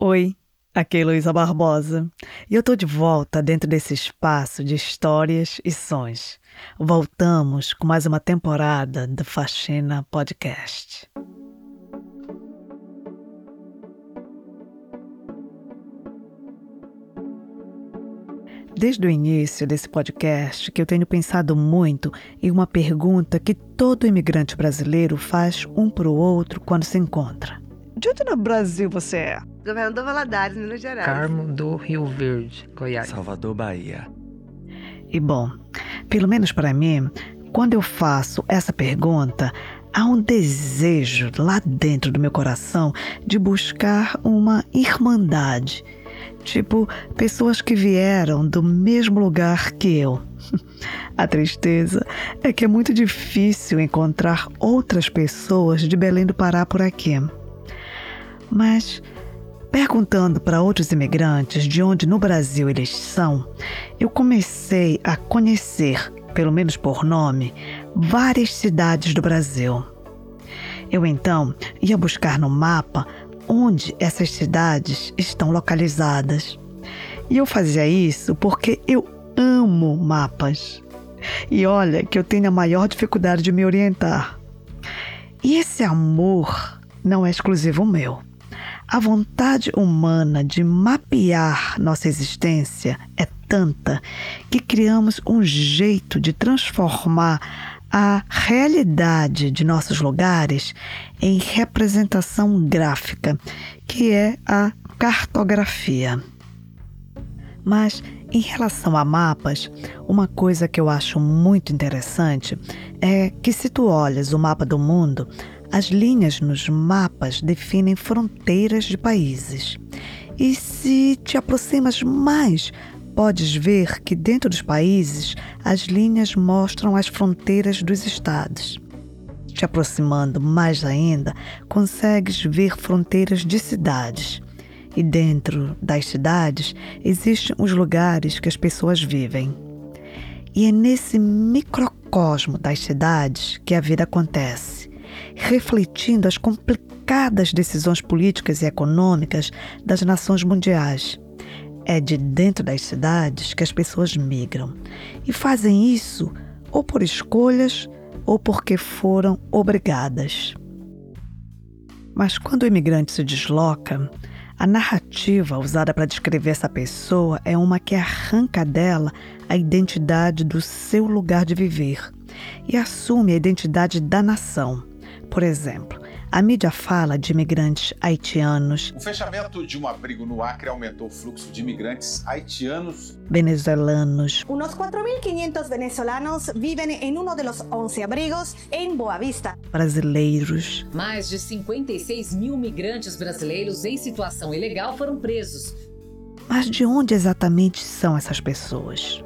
Oi, aqui é Luísa Barbosa e eu tô de volta dentro desse espaço de histórias e sons. Voltamos com mais uma temporada do Faxina Podcast. Desde o início desse podcast que eu tenho pensado muito em uma pergunta que todo imigrante brasileiro faz um para o outro quando se encontra. De onde no Brasil você é? Governador Valadares, Minas Gerais. Carmo do Rio Verde, Goiás. Salvador, Bahia. E bom, pelo menos para mim, quando eu faço essa pergunta, há um desejo lá dentro do meu coração de buscar uma irmandade tipo pessoas que vieram do mesmo lugar que eu. A tristeza é que é muito difícil encontrar outras pessoas de Belém do Pará por aqui. Mas, perguntando para outros imigrantes de onde no Brasil eles são, eu comecei a conhecer, pelo menos por nome, várias cidades do Brasil. Eu então ia buscar no mapa onde essas cidades estão localizadas. E eu fazia isso porque eu amo mapas. E olha que eu tenho a maior dificuldade de me orientar. E esse amor não é exclusivo meu. A vontade humana de mapear nossa existência é tanta que criamos um jeito de transformar a realidade de nossos lugares em representação gráfica, que é a cartografia. Mas em relação a mapas, uma coisa que eu acho muito interessante é que se tu olhas o mapa do mundo, as linhas nos mapas definem fronteiras de países. E se te aproximas mais podes ver que dentro dos países as linhas mostram as fronteiras dos estados. Te aproximando mais ainda, consegues ver fronteiras de cidades. E dentro das cidades existem os lugares que as pessoas vivem. E é nesse microcosmo das cidades que a vida acontece, refletindo as complicadas decisões políticas e econômicas das nações mundiais é de dentro das cidades que as pessoas migram e fazem isso ou por escolhas ou porque foram obrigadas. Mas quando o imigrante se desloca, a narrativa usada para descrever essa pessoa é uma que arranca dela a identidade do seu lugar de viver e assume a identidade da nação. Por exemplo, a mídia fala de imigrantes haitianos. O fechamento de um abrigo no Acre aumentou o fluxo de imigrantes haitianos. Venezuelanos. Unos 4.500 venezolanos vivem em um dos 11 abrigos em Boa Vista. Brasileiros. Mais de 56 mil migrantes brasileiros em situação ilegal foram presos. Mas de onde exatamente são essas pessoas?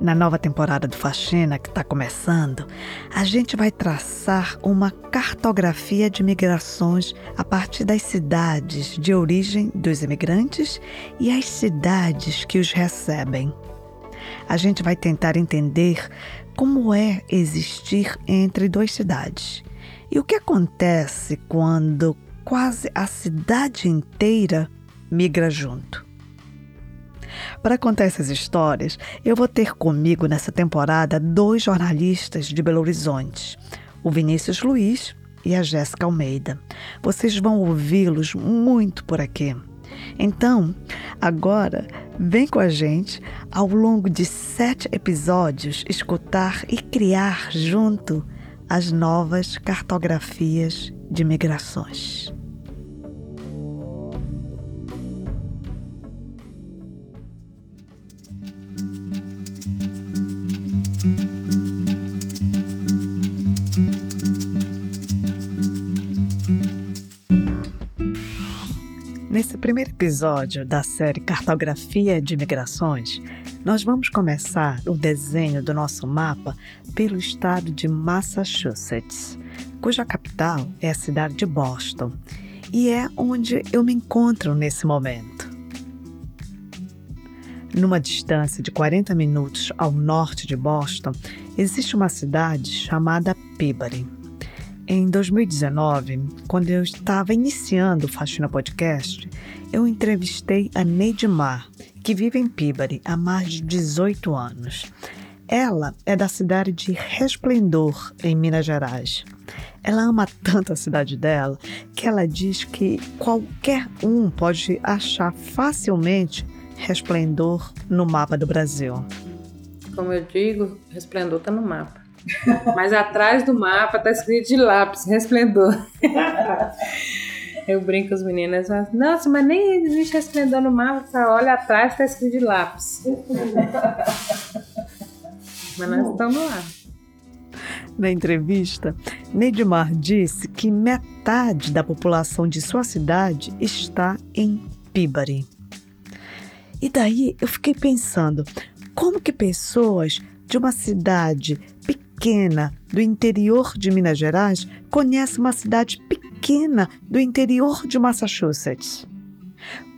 Na nova temporada do Faxina, que está começando, a gente vai traçar uma cartografia de migrações a partir das cidades de origem dos imigrantes e as cidades que os recebem. A gente vai tentar entender como é existir entre duas cidades e o que acontece quando quase a cidade inteira migra junto. Para contar essas histórias, eu vou ter comigo nessa temporada dois jornalistas de Belo Horizonte, o Vinícius Luiz e a Jéssica Almeida. Vocês vão ouvi-los muito por aqui. Então, agora, vem com a gente ao longo de sete episódios escutar e criar junto as novas cartografias de migrações. Nesse primeiro episódio da série Cartografia de Migrações, nós vamos começar o desenho do nosso mapa pelo estado de Massachusetts, cuja capital é a cidade de Boston, e é onde eu me encontro nesse momento. Numa distância de 40 minutos ao norte de Boston, existe uma cidade chamada Peabody. Em 2019, quando eu estava iniciando o Faxina Podcast, eu entrevistei a Neidmar, que vive em Pibari há mais de 18 anos. Ela é da cidade de Resplendor, em Minas Gerais. Ela ama tanto a cidade dela que ela diz que qualquer um pode achar facilmente Resplendor no mapa do Brasil. Como eu digo, Resplendor está no mapa. Mas atrás do mapa está escrito de lápis, Resplendor. Eu brinco com as meninas, mas, nossa, mas nem existe Resplendor no mapa, olha atrás, está escrito de lápis. Mas nós estamos lá. Na entrevista, Neidmar disse que metade da população de sua cidade está em Pibari. E daí eu fiquei pensando, como que pessoas de uma cidade pequena do interior de Minas Gerais conhecem uma cidade pequena do interior de Massachusetts?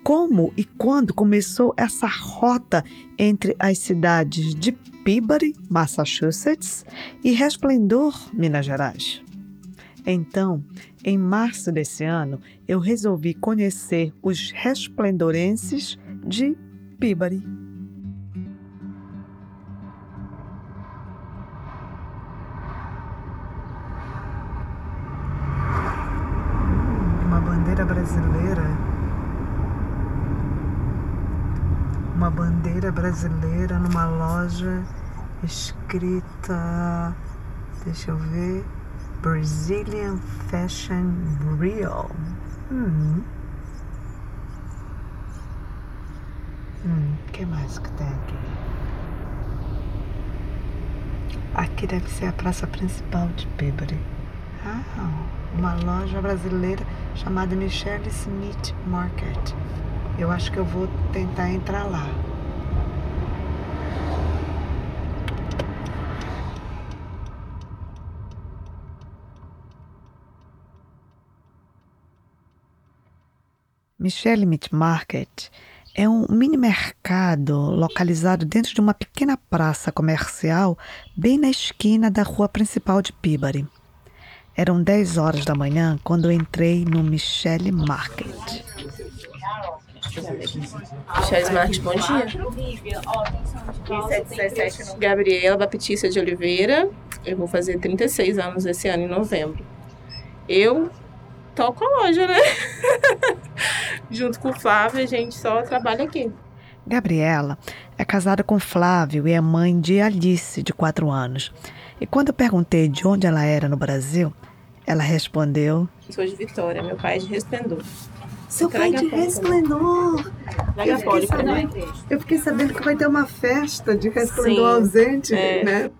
Como e quando começou essa rota entre as cidades de Peabody, Massachusetts, e Resplendor, Minas Gerais. Então, em março desse ano, eu resolvi conhecer os resplendorenses de Peabody. Bandeira brasileira. Uma bandeira brasileira numa loja escrita, deixa eu ver, Brazilian Fashion Real. Hum. Hum, que mais que tem aqui? Aqui deve ser a praça principal de Peabody. Ah, uma loja brasileira chamada Michelle Smith Market. Eu acho que eu vou tentar entrar lá. Michelle Meat Market é um mini mercado localizado dentro de uma pequena praça comercial bem na esquina da rua principal de Peabody. Eram 10 horas da manhã quando eu entrei no Michelle Market. Michelle Market, bom dia. Gabriela Baptista de Oliveira. Eu vou fazer 36 anos esse ano, em novembro. Eu toco a loja, né? Junto com o Flávio, a gente só trabalha aqui. Gabriela é casada com Flávio e é mãe de Alice, de 4 anos. E quando eu perguntei de onde ela era no Brasil, ela respondeu: Sou de Vitória, meu pai é de Resplendor. Seu pai de Resplendor! Eu fiquei, sabendo, eu fiquei sabendo que vai ter uma festa de Resplendor Sim, ausente, é. né?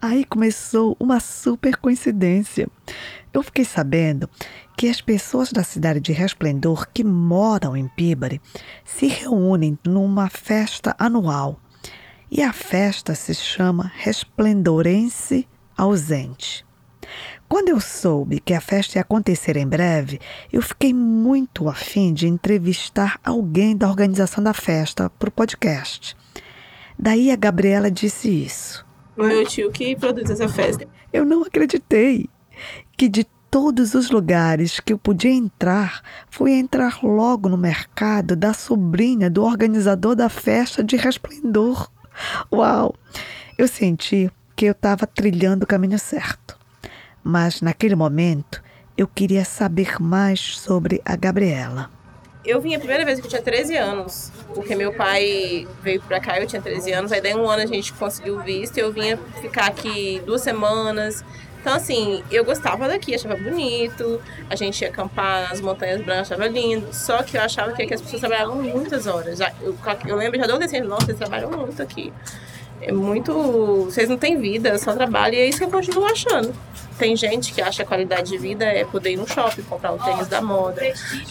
Aí começou uma super coincidência. Eu fiquei sabendo que as pessoas da cidade de Resplendor que moram em Peabody se reúnem numa festa anual. E a festa se chama Resplendorense Ausente. Quando eu soube que a festa ia acontecer em breve, eu fiquei muito afim de entrevistar alguém da organização da festa para o podcast. Daí a Gabriela disse isso. Meu tio que produz essa festa. Eu não acreditei que de todos os lugares que eu podia entrar, fui entrar logo no mercado da sobrinha do organizador da festa de Resplendor. Uau! Eu senti que eu estava trilhando o caminho certo. Mas naquele momento, eu queria saber mais sobre a Gabriela. Eu vim a primeira vez que eu tinha 13 anos, porque meu pai veio pra cá, eu tinha 13 anos, aí daí um ano a gente conseguiu visto, eu vinha ficar aqui duas semanas. Então, assim, eu gostava daqui, achava bonito, a gente ia acampar nas Montanhas Brancas, achava lindo, só que eu achava que aqui as pessoas trabalhavam muitas horas. Eu, eu lembro já adolescente, nossa, eles trabalham muito aqui. É muito. Vocês não têm vida, só trabalham, e é isso que eu continuo achando. Tem gente que acha que a qualidade de vida é poder ir no shopping, comprar o tênis da moda,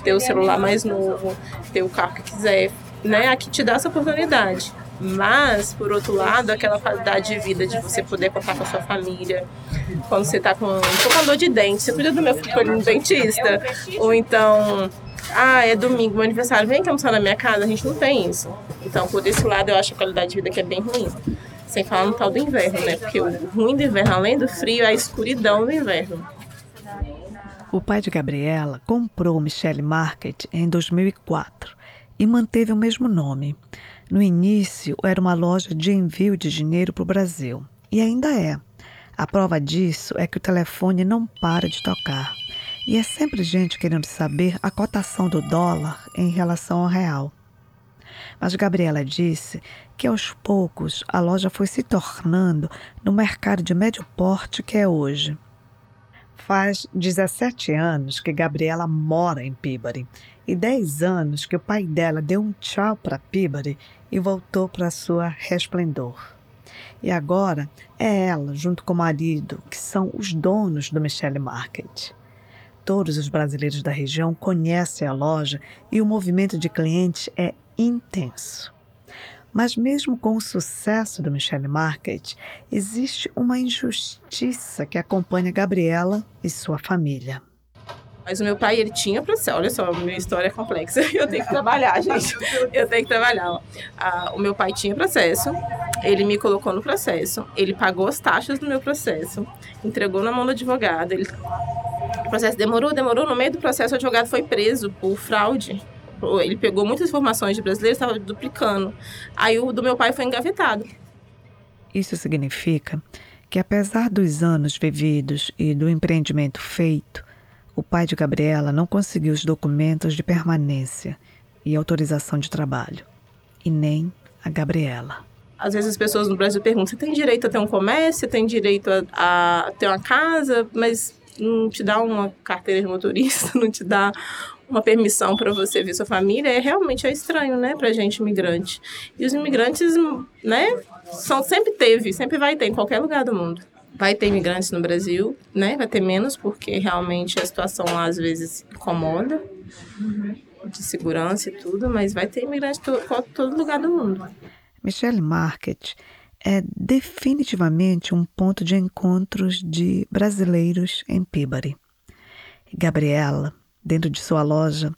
ter o celular mais novo, ter o carro que quiser. Né? Aqui te dá essa oportunidade. Mas, por outro lado, aquela qualidade de vida de você poder contar com a sua família, quando você tá com, tô com dor de dente, você cuida do meu filho no dentista, ou então, ah, é domingo, meu aniversário, vem que almoçar na minha casa, a gente não tem isso. Então, por esse lado, eu acho a qualidade de vida que é bem ruim. Sem falar no tal do inverno, né? Porque o ruim do inverno, além do frio, é a escuridão do inverno. O pai de Gabriela comprou Michelle Market em 2004 e manteve o mesmo nome. No início, era uma loja de envio de dinheiro para o Brasil. E ainda é. A prova disso é que o telefone não para de tocar. E é sempre gente querendo saber a cotação do dólar em relação ao real. Mas Gabriela disse que aos poucos a loja foi se tornando no mercado de médio porte que é hoje. Faz 17 anos que Gabriela mora em Peabody e 10 anos que o pai dela deu um tchau para Peabody e voltou para sua Resplendor. E agora é ela, junto com o marido, que são os donos do Michelle Market. Todos os brasileiros da região conhecem a loja e o movimento de clientes é intenso. Mas mesmo com o sucesso do Michelle Market, existe uma injustiça que acompanha Gabriela e sua família. Mas o meu pai, ele tinha processo. Olha só, minha história é complexa. Eu tenho que trabalhar, gente. Eu tenho que trabalhar. Ah, o meu pai tinha processo. Ele me colocou no processo. Ele pagou as taxas do meu processo. Entregou na mão do advogado. Ele... O processo demorou, demorou. No meio do processo, o advogado foi preso por fraude. Ele pegou muitas informações de brasileiros, estava duplicando. Aí o do meu pai foi engavetado. Isso significa que, apesar dos anos vividos e do empreendimento feito, o pai de Gabriela não conseguiu os documentos de permanência e autorização de trabalho, e nem a Gabriela. Às vezes as pessoas no Brasil perguntam: você tem direito a ter um comércio, você tem direito a, a ter uma casa, mas não te dá uma carteira de motorista, não te dá uma permissão para você ver sua família, é realmente é estranho, né, pra gente imigrante. E os imigrantes, né, são sempre teve, sempre vai ter em qualquer lugar do mundo. Vai ter imigrantes no Brasil, né? Vai ter menos, porque realmente a situação lá às vezes incomoda, de segurança e tudo, mas vai ter imigrantes em todo lugar do mundo. Michelle Market é definitivamente um ponto de encontros de brasileiros em Peabody. Gabriela, dentro de sua loja,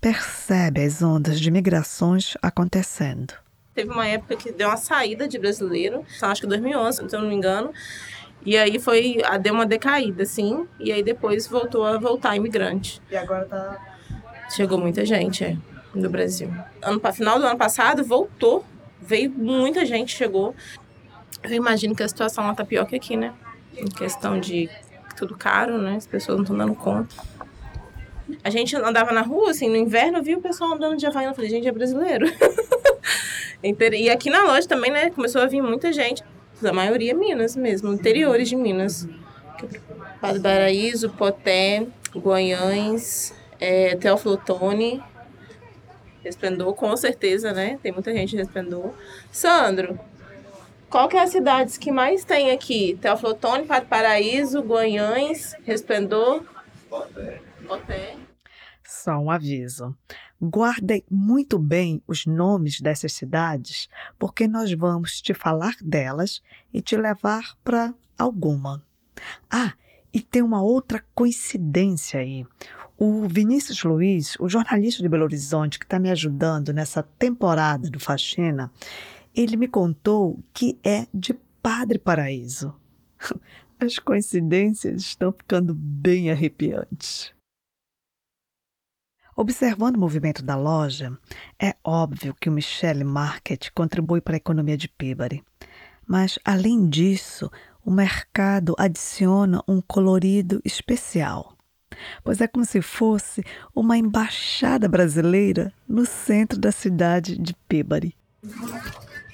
percebe as ondas de migrações acontecendo. Teve uma época que deu uma saída de brasileiro, acho que 2011, se eu não me engano, e aí foi, deu uma decaída, assim, e aí depois voltou a voltar imigrante. E agora tá. Chegou muita gente, é, do Brasil. Ano, final do ano passado voltou, veio muita gente, chegou. Eu imagino que a situação lá tá pior que aqui, né? Em questão de tudo caro, né? As pessoas não estão dando conta. A gente andava na rua, assim, no inverno, viu o pessoal andando de Havaiana. Eu falei, gente, é brasileiro. e aqui na loja também, né? Começou a vir muita gente a maioria é Minas mesmo, interiores de Minas. Padre Paraíso, Poté, Guanhães, é, Teoflotone, Resplendor, com certeza, né? Tem muita gente de Resplendor. Sandro, qual que é as cidades que mais tem aqui? Teoflotone, Padre Paraíso, Guanhães, Resplendor, Poté. Poté. Só um aviso. Guardem muito bem os nomes dessas cidades, porque nós vamos te falar delas e te levar para alguma. Ah, e tem uma outra coincidência aí. O Vinícius Luiz, o jornalista de Belo Horizonte que está me ajudando nessa temporada do Faxina, ele me contou que é de Padre Paraíso. As coincidências estão ficando bem arrepiantes. Observando o movimento da loja, é óbvio que o Michelle Market contribui para a economia de Peabody. Mas, além disso, o mercado adiciona um colorido especial, pois é como se fosse uma embaixada brasileira no centro da cidade de Peabody.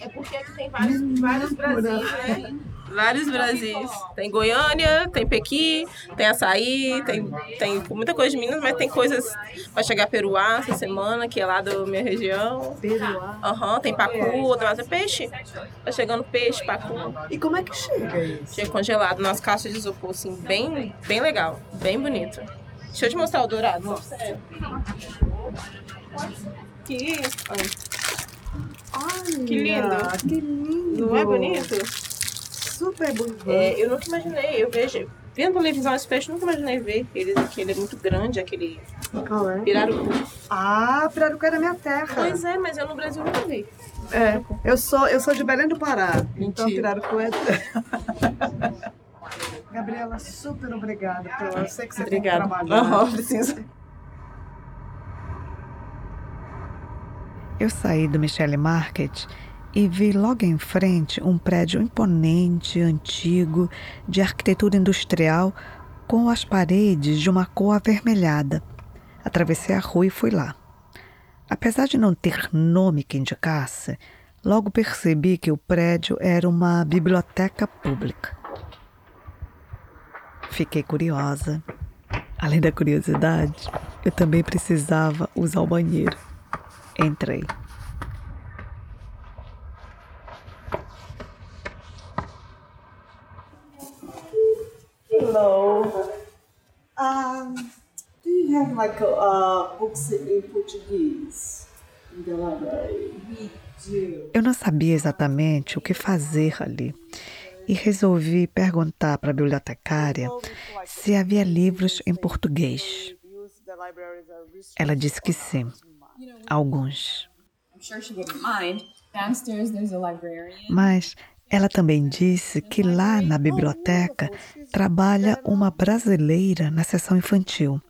É porque aqui tem vários, vários né? Vários Brasis. Tem Goiânia, tem Pequi, tem Açaí, tem, tem muita coisa de Minas, mas tem coisas. Vai chegar Peruá essa semana, que é lá da minha região. Peruá? Aham, uhum, tem Pacu, mas é peixe. Tá chegando peixe, Pacu. E como é que chega isso? Chega congelado nas caixas de isopor, assim, bem, bem legal, bem bonito. Deixa eu te mostrar o dourado. Que isso? Olha, que lindo. Que lindo. Não é bonito? Super bonito. É, eu nunca imaginei, eu vejo. Vendo televisão esse peixe, nunca imaginei ver eles aqui. Ele é muito grande, aquele Qual é? pirarucu. Ah, pirarucu é da minha terra. Pois é, mas eu no Brasil nunca vi. É, eu sou, eu sou de Belém do Pará. Então Mentira. pirarucu é... Gabriela, super obrigada. Pela... Eu sei que você Obrigada. tem trabalhar. Aham, preciso. Eu saí do Michele Market e vi logo em frente um prédio imponente, antigo, de arquitetura industrial, com as paredes de uma cor avermelhada. Atravessei a rua e fui lá. Apesar de não ter nome que indicasse, logo percebi que o prédio era uma biblioteca pública. Fiquei curiosa. Além da curiosidade, eu também precisava usar o banheiro. Entrei. Hello. Um, do you have like uh, books in Portuguese in the library? We do. Eu não sabia exatamente o que fazer ali e resolvi perguntar para a bibliotecária se havia livros em português. Ela disse que sim, alguns. I'm sure she wouldn't mind. Downstairs there's a librarian. Mas ela também disse que lá na biblioteca trabalha uma brasileira na seção infantil.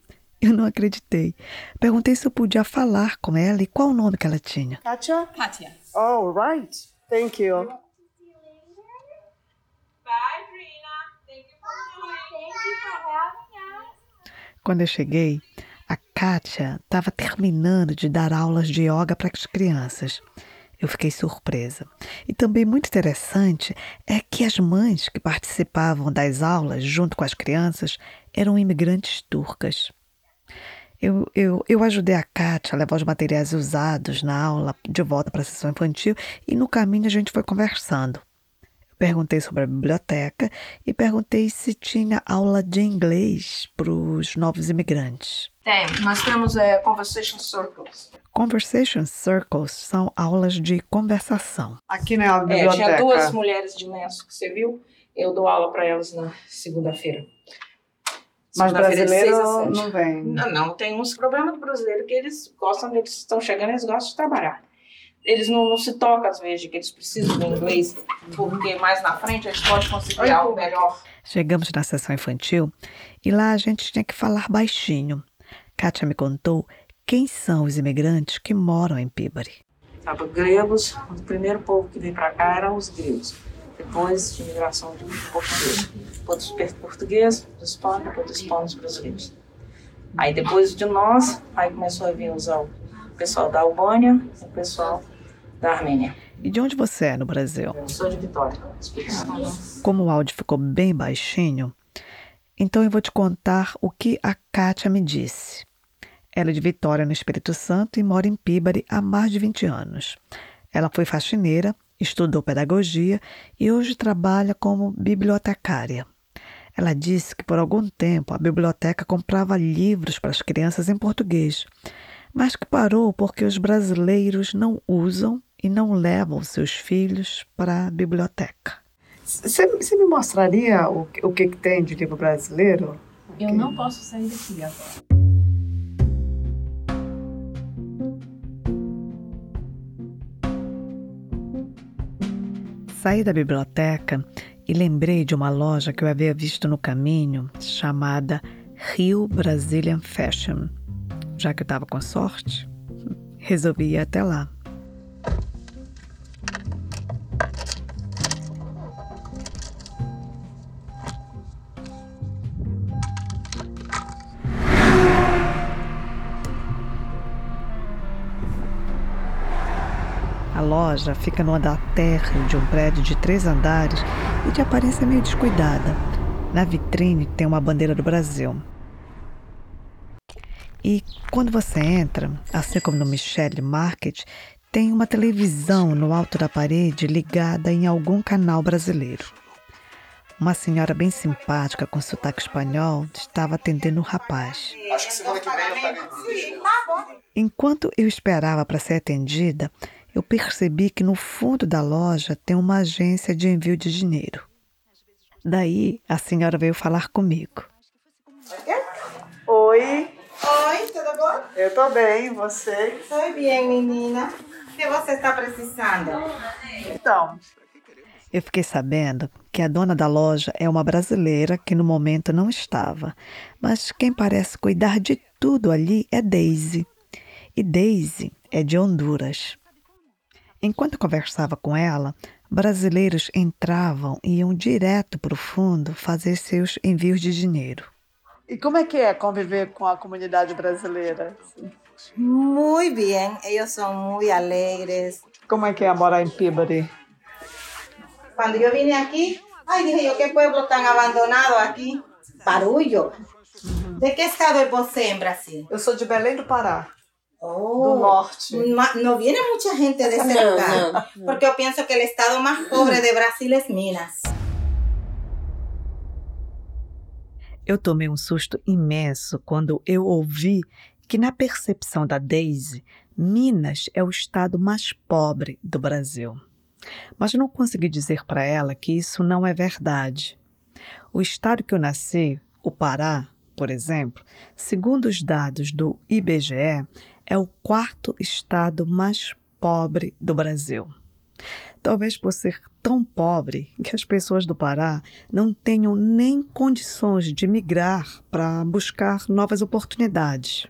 Eu não acreditei. Perguntei se eu podia falar com ela e qual o nome que ela tinha. Katia? Katia. Oh, right. Thank you. Quando eu cheguei, a Kátia estava terminando de dar aulas de yoga para as crianças. Eu fiquei surpresa. E também muito interessante é que as mães que participavam das aulas junto com as crianças eram imigrantes turcas. Eu, eu, eu ajudei a Kátia a levar os materiais usados na aula de volta para a sessão infantil e no caminho a gente foi conversando. Eu perguntei sobre a biblioteca e perguntei se tinha aula de inglês para os novos imigrantes. Tem, nós temos é, conversation circles. Conversation Circles são aulas de conversação. Aqui na É, biblioteca. tinha duas mulheres de lenço que você viu. Eu dou aula para elas na segunda-feira. Mas a brasileiro não vem. Não, não, tem uns problemas do brasileiro que eles gostam, eles estão chegando, eles gostam de trabalhar. Eles não, não se tocam, às vezes, que eles precisam do inglês, porque mais na frente eles podem conseguir algo melhor. Chegamos na sessão infantil e lá a gente tinha que falar baixinho. Kátia me contou quem são os imigrantes que moram em Pibari. Sabe, gregos, o primeiro povo que veio para cá eram os gregos. Depois de imigração de português. Depois dos portugueses, dos hispanos, depois dos hispanos brasileiros. Aí depois de nós, aí começou a vir os, al- o pessoal da Albânia e o pessoal da Armênia. E de onde você é no Brasil? Eu sou de Vitória, Espírito Santo. Como o áudio ficou bem baixinho, então eu vou te contar o que a Kátia me disse. Ela é de Vitória, no Espírito Santo, e mora em Pibari há mais de 20 anos. Ela foi faxineira, estudou pedagogia e hoje trabalha como bibliotecária. Ela disse que por algum tempo a biblioteca comprava livros para as crianças em português, mas que parou porque os brasileiros não usam e não levam seus filhos para a biblioteca. Você me mostraria o, que- o que, que tem de livro brasileiro? Eu não posso sair daqui agora. Saí da biblioteca e lembrei de uma loja que eu havia visto no caminho chamada Rio Brazilian Fashion. Já que eu estava com sorte, resolvi ir até lá. Loja fica no andar térreo de um prédio de três andares e de aparência meio descuidada. Na vitrine tem uma bandeira do Brasil. E quando você entra, assim como no Michelle Market, tem uma televisão no alto da parede ligada em algum canal brasileiro. Uma senhora bem simpática com sotaque espanhol estava atendendo o rapaz. Acho que semana que vem eu estarei dirigindo. Enquanto eu esperava para ser atendida, eu percebi que no fundo da loja tem uma agência de envio de dinheiro. Daí a senhora veio falar comigo. Oi, Oi, tudo bom? eu tô bem, você? Oi, bem, menina. O que você está precisando? Então, Eu fiquei sabendo que a dona da loja é uma brasileira que no momento não estava, mas quem parece cuidar de tudo ali é Daisy. E Daisy é de Honduras. Enquanto conversava com ela, brasileiros entravam e iam direto para o fundo fazer seus envios de dinheiro. E como é que é conviver com a comunidade brasileira? Muy bien, ellos son muy alegres. Como é que é morar em Peabody? Cuando yo vine aquí, ay, dije yo, qué pueblo tan abandonado aquí. Barullo. ¿De qué estado es você en Brasil? Eu sou de Belém do Pará. Oh, do norte. No viene mucha gente de ese No, lugar, no, no. porque yo pienso que el estado más pobre de Brasil es Minas. Eu tomei um susto imenso quando eu ouvi que, na percepção da Daisy, Minas é o estado mais pobre do Brasil. Mas não consegui dizer para ela que isso não é verdade. O estado que eu nasci, o Pará, por exemplo, segundo os dados do IBGE, é o quarto estado mais pobre do Brasil. Talvez por ser tão pobre que as pessoas do Pará não tenham nem condições de migrar para buscar novas oportunidades.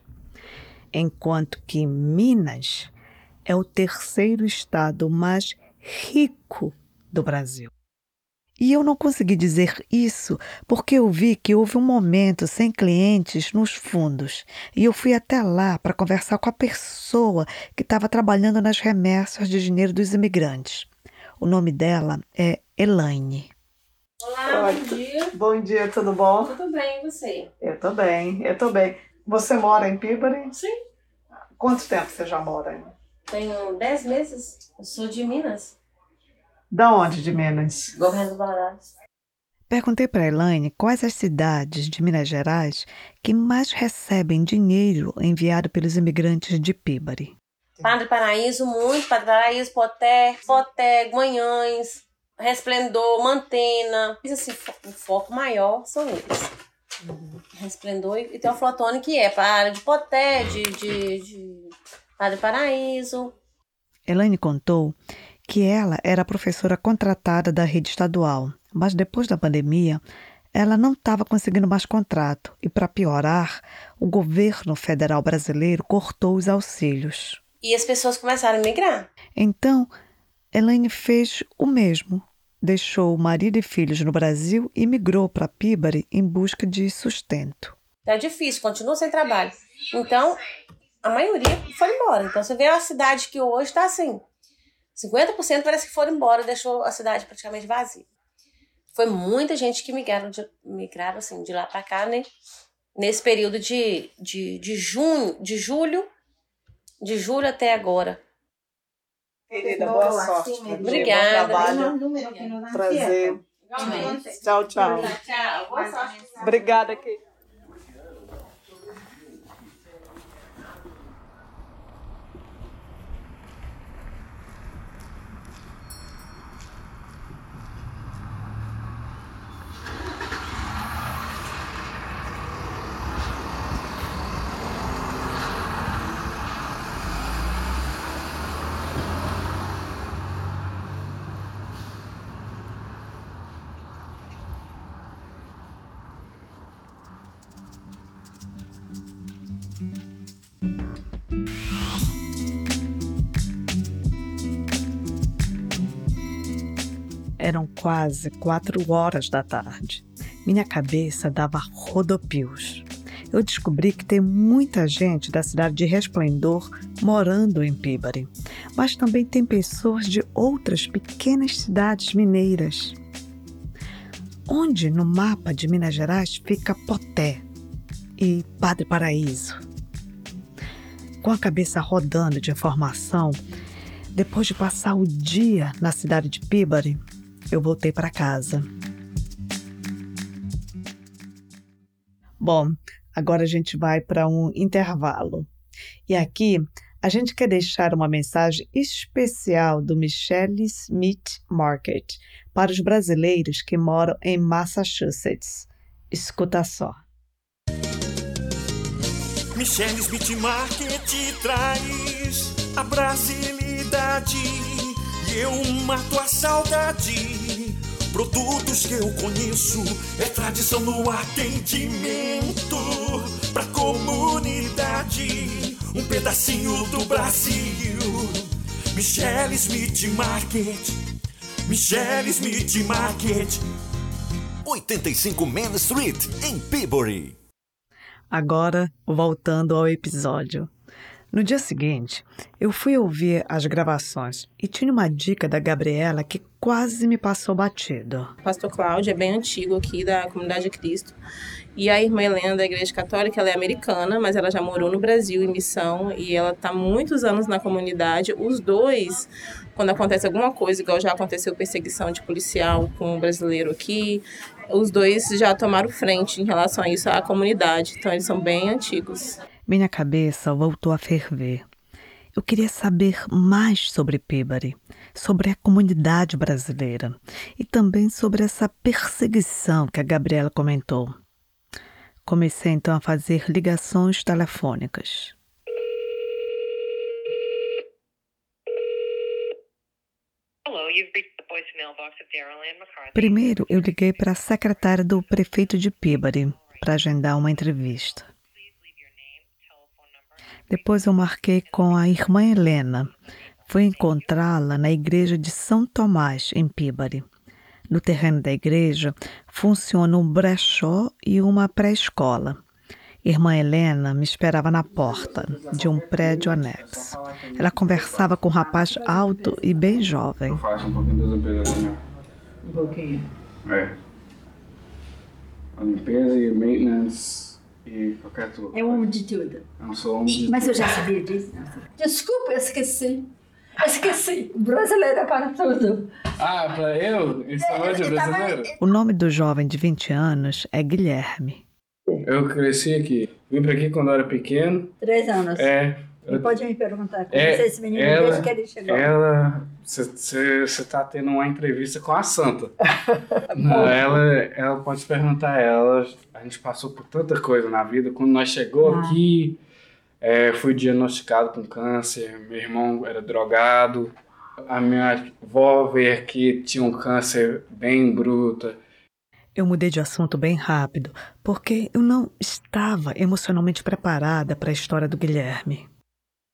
Enquanto que Minas é o terceiro estado mais rico do Brasil. E eu não consegui dizer isso porque eu vi que houve um momento sem clientes nos fundos e eu fui até lá para conversar com a pessoa que estava trabalhando nas remessas de dinheiro dos imigrantes. O nome dela é Elaine. Olá, Oi. bom dia. Bom dia, tudo bom? Tudo bem, e você? Eu tô bem, eu tô bem. Você mora em Peabody? Sim. Quanto tempo você já mora aí? Tenho 10 meses. Eu sou de Minas. Da onde de Minas? Governo do Valadares. Perguntei para Elaine quais as cidades de Minas Gerais que mais recebem dinheiro enviado pelos imigrantes de Peabody. Padre Paraíso, muito. Padre Paraíso, Poté, Poté, Guanhães, Resplendor, Mantena. Mas assim, o foco maior são eles. Resplendor e e tem o Flotone, que é para a área de Poté, de, de, de Padre Paraíso. Elaine contou que ela era professora contratada da rede estadual, mas depois da pandemia, ela não estava conseguindo mais contrato e, para piorar, o governo federal brasileiro cortou os auxílios. E as pessoas começaram a migrar. Então, Elaine fez o mesmo. Deixou o marido e filhos no Brasil e migrou para Peabody em busca de sustento. É difícil, continua sem trabalho. Então, a maioria foi embora. Então, você vê a cidade que hoje está assim. 50% parece que foram embora, deixou a cidade praticamente vazia. Foi muita gente que migraram de, migraram, assim, de lá para cá, né? Nesse período de, de, de junho, de julho, de julho até agora. Querida, boa sorte. ti, Obrigada. Bom trabalho. Prazer. Tchau, tchau. Tchau, boa sorte. Obrigada, querida. Eram quase quatro horas da tarde. Minha cabeça dava rodopios. Eu descobri que tem muita gente da cidade de Resplendor morando em Peabody, mas também tem pessoas de outras pequenas cidades mineiras. Onde no mapa de Minas Gerais fica Poté e Padre Paraíso? Com a cabeça rodando de informação, depois de passar o dia na cidade de Peabody, eu voltei para casa. Bom, agora a gente vai para um intervalo. E aqui a gente quer deixar uma mensagem especial do Michelle Smith Market para os brasileiros que moram em Massachusetts. Escuta só. Michelle Smith Market traz a brasilidade e eu mato a saudade. Produtos que eu conheço, é tradição no atendimento. Pra comunidade, um pedacinho do Brasil. Michelle Smith Market. Michelle Smith Market. 85 Main Street, em Peabody. Agora, voltando ao episódio. No dia seguinte, eu fui ouvir as gravações e tinha uma dica da Gabriela que quase me passou batido. O pastor Cláudio é bem antigo aqui da Comunidade de Cristo. E a irmã Helena da Igreja Católica, ela é americana, mas ela já morou no Brasil em missão e ela está muitos anos na comunidade. Os dois, quando acontece alguma coisa, igual já aconteceu perseguição de policial com um brasileiro aqui, os dois já tomaram frente em relação a isso à comunidade. Então eles são bem antigos. Minha cabeça voltou a ferver. Eu queria saber mais sobre Peabody, sobre a comunidade brasileira e também sobre essa perseguição que a Gabriela comentou. Comecei então a fazer ligações telefônicas. Primeiro, eu liguei para a secretária do prefeito de Peabody para agendar uma entrevista. Depois eu marquei com a irmã Helena. Fui encontrá-la na igreja de São Tomás, em Peabody. No terreno da igreja funciona um brechó e uma pré-escola. Irmã Helena me esperava na porta de um prédio anexo. Ela conversava com um rapaz alto e bem jovem. Um ali, Um pouquinho. É. A limpeza e maintenance e qualquer tudo. É um homem de tudo. Eu sou um de Mas eu já sabia disso. Desculpa, eu esqueci. Eu esqueci. Brasileiro é para tudo. Ah, pra eu? Isso é de brasileiro? O nome do jovem de 20 anos é Guilherme. Eu cresci aqui. Vim pra aqui quando eu era pequeno. Três anos. É. E pode me perguntar como É, esse menino ela- desde que ele chegou. Ela. Você tá tendo uma entrevista com a Santa. Não, ela, ela pode perguntar a ela. A gente passou por tanta coisa na vida. Quando nós chegou Ah. aqui, é, fui diagnosticado com câncer. Meu irmão era drogado. A minha avó veio aqui, tinha um câncer bem bruta. Eu mudei de assunto bem rápido, porque eu não estava emocionalmente preparada para a história do Guilherme.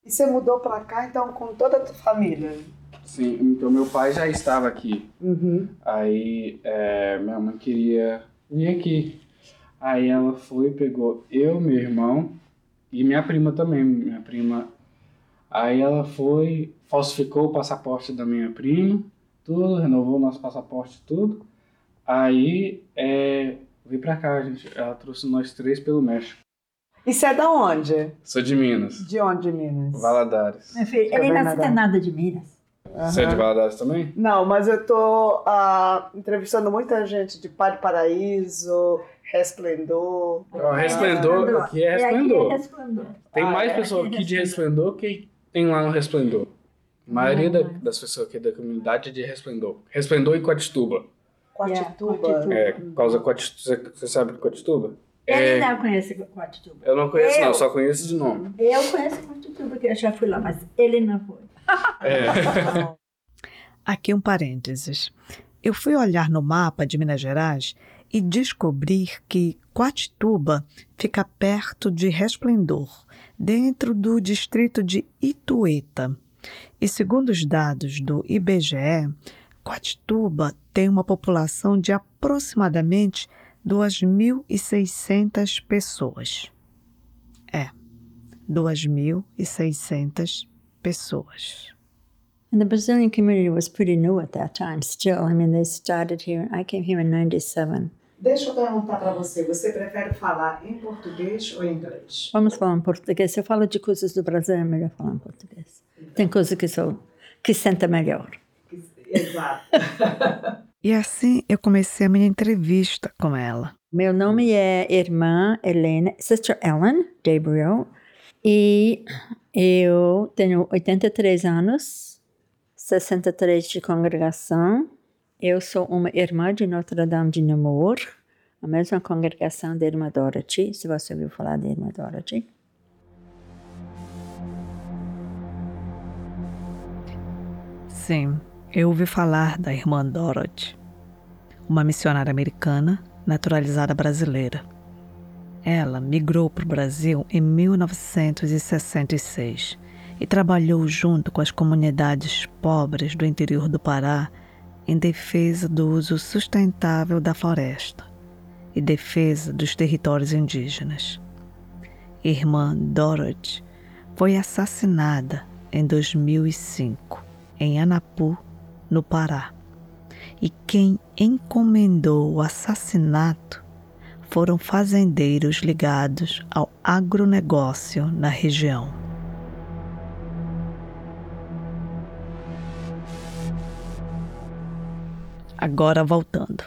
E você mudou pra cá, então, com toda a tua família? Sim, então meu pai já estava aqui. Uhum. Aí é, minha mãe queria vir aqui. Aí ela foi, pegou eu, meu irmão e minha prima também, minha prima. Aí ela foi, falsificou o passaporte da minha prima, tudo, renovou o nosso passaporte, tudo. Aí é, vim pra cá, gente. Ela trouxe nós três pelo México. E você é da onde? Sou de Minas, De onde, Minas? Valadares. Meu filho, É ele não verdade. tem nada de Minas. Você é de Valadares também? Não, mas eu tô ah, entrevistando muita gente de Pai do Paraíso, Resplendor. Ó, Resplendor, aqui é E aqui Resplendor. é Resplendor. Tem Ah, mais é? pessoas aqui de Resplendor que tem lá no Resplendor. A maioria da- das pessoas aqui da comunidade é de Resplendor. Resplendor e Coatituba. Quatituba. É, causa Coatituba. Você, você sabe de Coatituba? Ele É, não conhece Guatituba. eu não conheço Eu- não, só conheço de nome. Eu conheço Guatituba, porque eu já fui lá, mas ele não foi. É. Aqui um parênteses. Eu fui olhar no mapa de Minas Gerais e descobri que Coatituba fica perto de Resplendor, dentro do distrito de Itueta. E segundo os dados do IBGE, Coatituba tem uma população de aproximadamente 2.600 pessoas. É, 2.600 pessoas. And the Brazilian community was pretty new at that time still. I mean, they started here. I came here in 97. Deixa eu perguntar pra você, você prefere falar em português ou em inglês? Vamos falar em português. Se eu falo de coisas do Brasil, é melhor falar em português. Tem coisa que sou que senta melhor. Exato. E assim eu comecei a minha entrevista com ela. Meu nome é irmã Helena, Sister Ellen Gabriel, e eu tenho 83 anos, 63 de congregação. Eu sou uma irmã de Notre Dame de Namur, a mesma congregação da irmã Dorothy, se você ouviu falar da irmã Dorothy. Sim, eu ouvi falar da irmã Dorothy. uma missionária americana naturalizada brasileira. Ela migrou para o Brasil em 1966 e trabalhou junto com as comunidades pobres do interior do Pará em defesa do uso sustentável da floresta e defesa dos territórios indígenas. Irmã Dorothy foi assassinada em 2005 em Anapu, no Pará. E quem encomendou o assassinato foram fazendeiros ligados ao agronegócio na região. Agora voltando.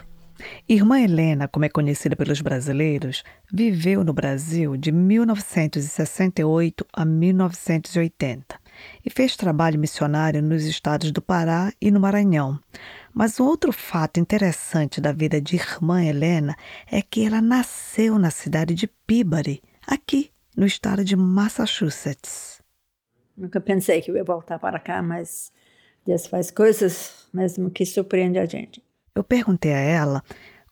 Irmã Helena, como é conhecida pelos brasileiros, viveu no Brasil de 1968 a 1980 e fez trabalho missionário nos estados do Pará e no Maranhão. Mas um outro fato interessante da vida de Irmã Helena é que ela nasceu na cidade de Peabody, aqui no estado de Massachusetts. Nunca pensei que eu ia voltar para cá, mas Deus faz coisas mesmo que surpreende a gente. Eu perguntei a ela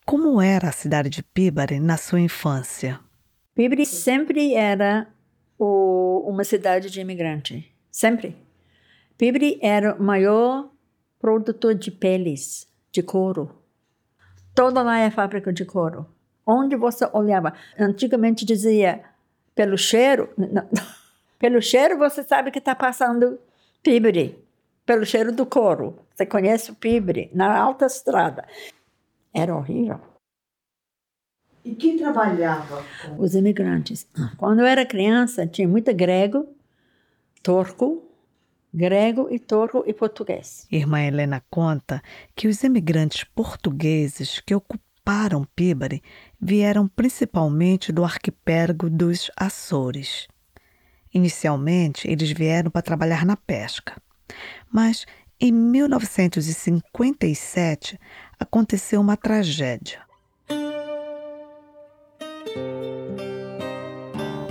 como era a cidade de Peabody na sua infância. Peabody sempre era o, uma cidade de imigrante, sempre. Peabody era o maior produtor de peles, de couro. Toda lá é fábrica de couro. Onde você olhava, antigamente dizia pelo cheiro, não, pelo cheiro você sabe que está passando Peabody pelo cheiro do couro. Você conhece o pibre na alta estrada. Era horrível. E quem trabalhava? Com... Os imigrantes. Quando eu era criança, tinha muito grego, turco, grego e turco e português. Irmã Helena conta que os imigrantes portugueses que ocuparam Pibari vieram principalmente do arquipélago dos Açores. Inicialmente, eles vieram para trabalhar na pesca. Mas em 1957 aconteceu uma tragédia.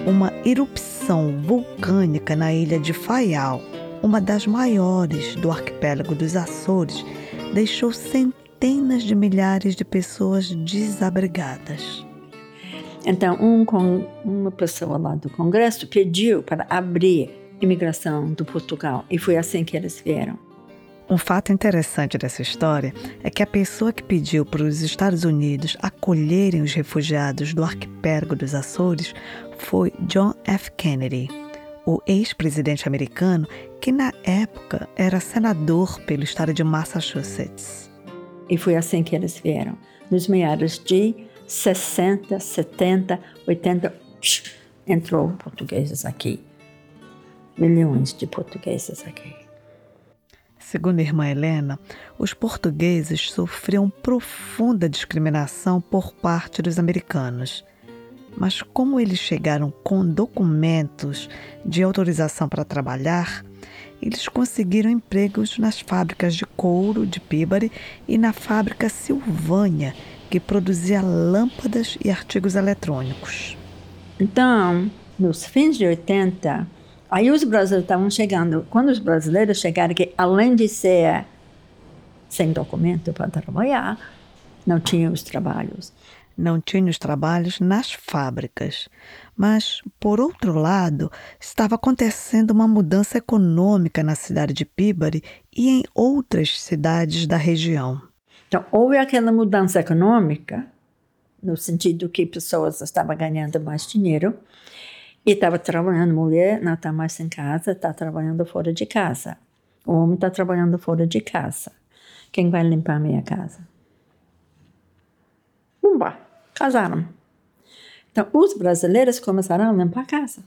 Uma erupção vulcânica na ilha de Faial, uma das maiores do arquipélago dos Açores, deixou centenas de milhares de pessoas desabrigadas. Então, um, uma pessoa lá do Congresso pediu para abrir imigração do Portugal e foi assim que eles vieram. Um fato interessante dessa história é que a pessoa que pediu para os Estados Unidos acolherem os refugiados do arquipélago dos Açores foi John F. Kennedy, o ex-presidente americano que na época era senador pelo estado de Massachusetts. E foi assim que eles vieram. Nos meados de 60, 70, 80, entrou portugueses aqui milhões de portugueses aqui. Segundo a irmã Helena, os portugueses sofriam profunda discriminação por parte dos americanos. Mas como eles chegaram com documentos de autorização para trabalhar, eles conseguiram empregos nas fábricas de couro de Pibari e na fábrica Silvânia, que produzia lâmpadas e artigos eletrônicos. Então, nos fins de 80, Aí os brasileiros estavam chegando. Quando os brasileiros chegaram, que além de ser sem documento para trabalhar, não tinham os trabalhos. Não tinham os trabalhos nas fábricas. Mas, por outro lado, estava acontecendo uma mudança econômica na cidade de Peabody e em outras cidades da região. Então, houve aquela mudança econômica, no sentido que pessoas estavam ganhando mais dinheiro, e estava trabalhando, mulher não está mais em casa, está trabalhando fora de casa. O homem está trabalhando fora de casa. Quem vai limpar a minha casa? Pumba, casaram. Então, os brasileiros começaram a limpar a casa.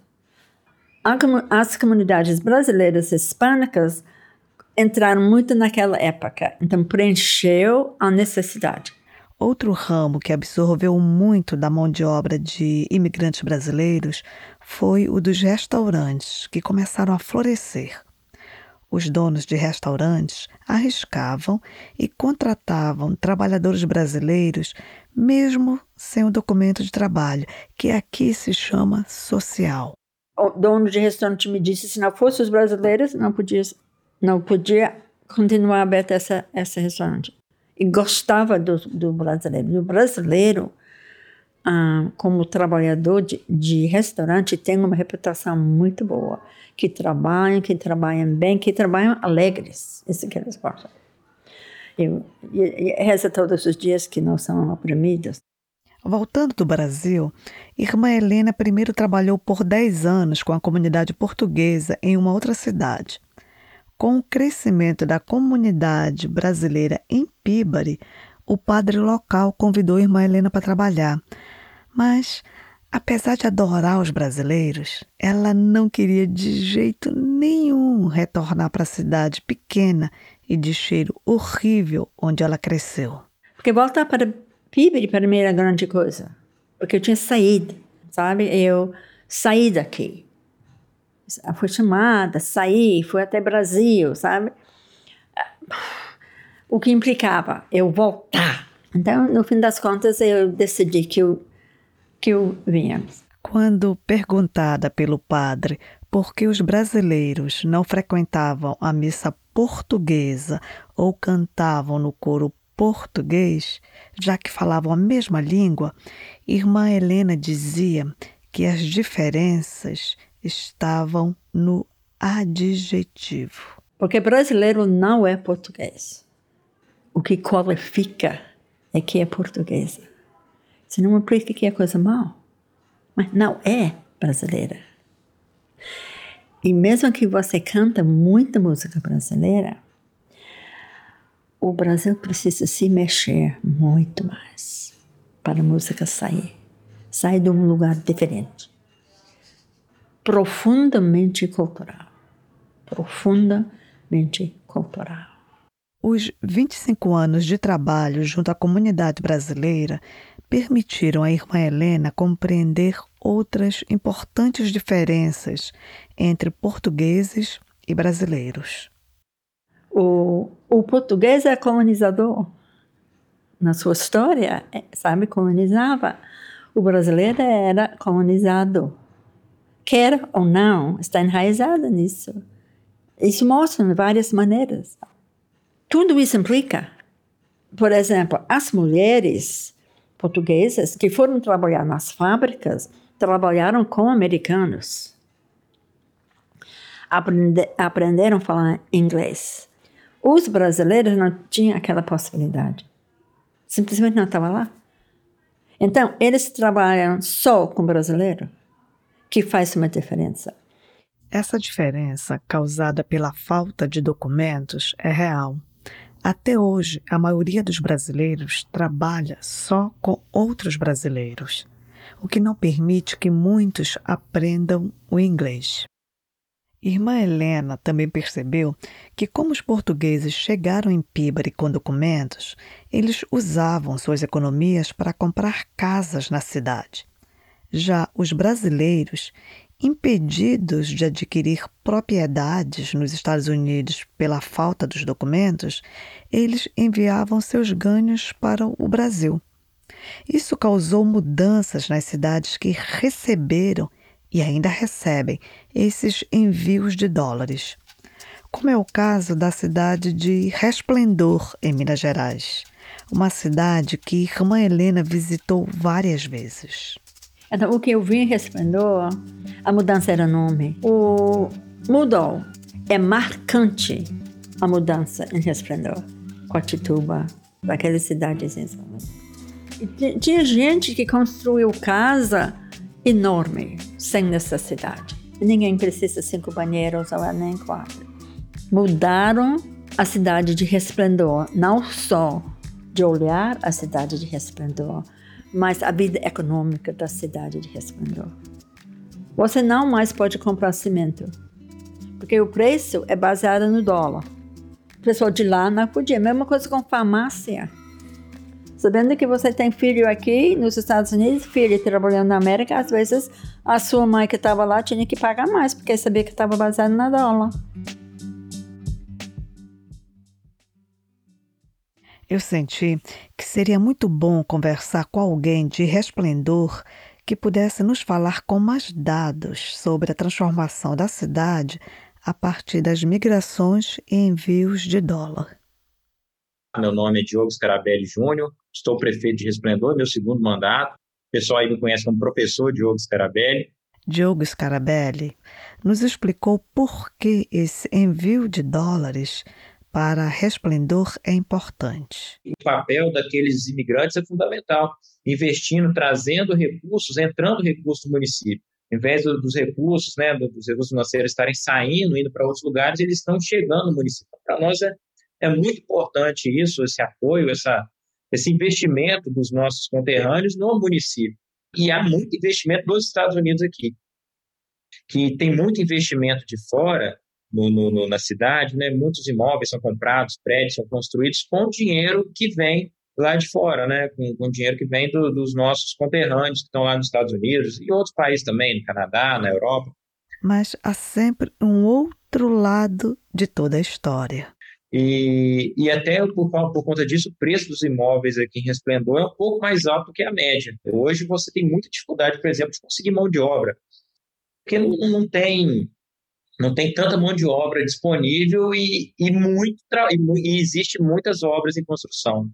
As comunidades brasileiras hispânicas entraram muito naquela época, então preencheu a necessidade. Outro ramo que absorveu muito da mão de obra de imigrantes brasileiros foi o dos restaurantes, que começaram a florescer. Os donos de restaurantes arriscavam e contratavam trabalhadores brasileiros, mesmo sem o documento de trabalho, que aqui se chama social. O dono de restaurante me disse se não fosse os brasileiros, não podia, não podia continuar aberto essa, esse restaurante. e gostava do, do brasileiro. O brasileiro, ah, como trabalhador de, de restaurante, tem uma reputação muito boa. Que trabalham, que trabalham bem, que trabalham alegres. Isso que eles gostam. E, e, reza todos os dias que não são oprimidos. Voltando do Brasil, irmã Helena primeiro trabalhou por 10 anos com a comunidade portuguesa em uma outra cidade. Com o crescimento da comunidade brasileira em Pibari, o padre local convidou a irmã Helena para trabalhar. Mas, apesar de adorar os brasileiros, ela não queria de jeito nenhum retornar para a cidade pequena e de cheiro horrível onde ela cresceu. Porque voltar para Pibari para mim era grande coisa. Porque eu tinha saído, sabe? Eu saí daqui. Fui chamada, saí, fui até Brasil, sabe? O que implicava eu voltar. Então, no fim das contas, eu decidi que eu, que. Quando perguntada pelo padre por que os brasileiros não frequentavam a missa portuguesa ou cantavam no coro português, já que falavam a mesma língua, irmã Helena dizia que as diferenças estavam no adjetivo. Porque brasileiro não é português. O que qualifica é que é portuguesa. Isso não implica que é coisa mal, mas não é brasileira. E mesmo que você canta muita música brasileira, o Brasil precisa se mexer muito mais para a música sair. Sair de um lugar diferente profundamente cultural. Profundamente cultural. Os 25 anos de trabalho junto à comunidade brasileira permitiram à irmã Helena compreender outras importantes diferenças entre portugueses e brasileiros. O, o português é colonizador. Na sua história, é, sabe, colonizava. O brasileiro era colonizado quer ou não, está enraizada nisso. Isso mostra de várias maneiras. Tudo isso implica. Por exemplo, as mulheres portuguesas que foram trabalhar nas fábricas trabalharam com americanos. Aprende, aprenderam a falar inglês. Os brasileiros não tinham aquela possibilidade. Simplesmente não estava lá. Então, eles trabalham só com brasileiro que faz uma diferença. Essa diferença, causada pela falta de documentos, é real. Até hoje, a maioria dos brasileiros trabalha só com outros brasileiros, o que não permite que muitos aprendam o inglês. Irmã Helena também percebeu que, como os portugueses chegaram em Pibari com documentos, eles usavam suas economias para comprar casas na cidade. Já os brasileiros, impedidos de adquirir propriedades nos Estados Unidos pela falta dos documentos, eles enviavam seus ganhos para o Brasil. Isso causou mudanças nas cidades que receberam e ainda recebem esses envios de dólares, como é o caso da cidade de Resplendor, em Minas Gerais, uma cidade que irmã Helena visitou várias vezes. Então, o que eu vi resplendor, a mudança era nome. O mudou. É marcante a mudança em resplendor. Coatituba, aquelas cidades e Tinha gente que construiu casa enorme, sem necessidade. Ninguém precisa cinco banheiros ou nem quatro. Mudaram a cidade de resplendor, não só de olhar a cidade de resplendor, mas a vida econômica da cidade de Resplendor. Você não mais pode comprar cimento, porque o preço é baseado no dólar. O pessoal de lá não podia. Mesma coisa com farmácia. Sabendo que você tem filho aqui nos Estados Unidos, filho trabalhando na América, às vezes a sua mãe que estava lá tinha que pagar mais, porque sabia que estava baseado na dólar. Eu senti que seria muito bom conversar com alguém de resplendor que pudesse nos falar com mais dados sobre a transformação da cidade a partir das migrações e envios de dólar. Meu nome é Diogo Scarabelli Júnior, estou prefeito de Resplendor, meu segundo mandato. O pessoal aí me conhece como professor Diogo Scarabelli. Diogo Scarabelli nos explicou por que esse envio de dólares para Resplendor é importante. O papel daqueles imigrantes é fundamental, investindo, trazendo recursos, entrando recursos do município. Em vez dos recursos, né, dos recursos financeiros estarem saindo, indo para outros lugares, eles estão chegando no município. Para nós é, é muito importante isso, esse apoio, essa, esse investimento dos nossos conterrâneos no município. E há muito investimento dos Estados Unidos aqui, que tem muito investimento de fora no, no, na cidade, né? Muitos imóveis são comprados, prédios são construídos com dinheiro que vem lá de fora, né? Com, com dinheiro que vem do, dos nossos conterrâneos que estão lá nos Estados Unidos e outros países também, no Canadá, na Europa. Mas há sempre um outro lado de toda a história. E, e até por, por conta disso, o preço dos imóveis aqui em Resplendor é um pouco mais alto que a média. Hoje você tem muita dificuldade, por exemplo, de conseguir mão de obra, porque não, não tem não tem tanta mão de obra disponível e, e, muito e, existe muitas obras em construção.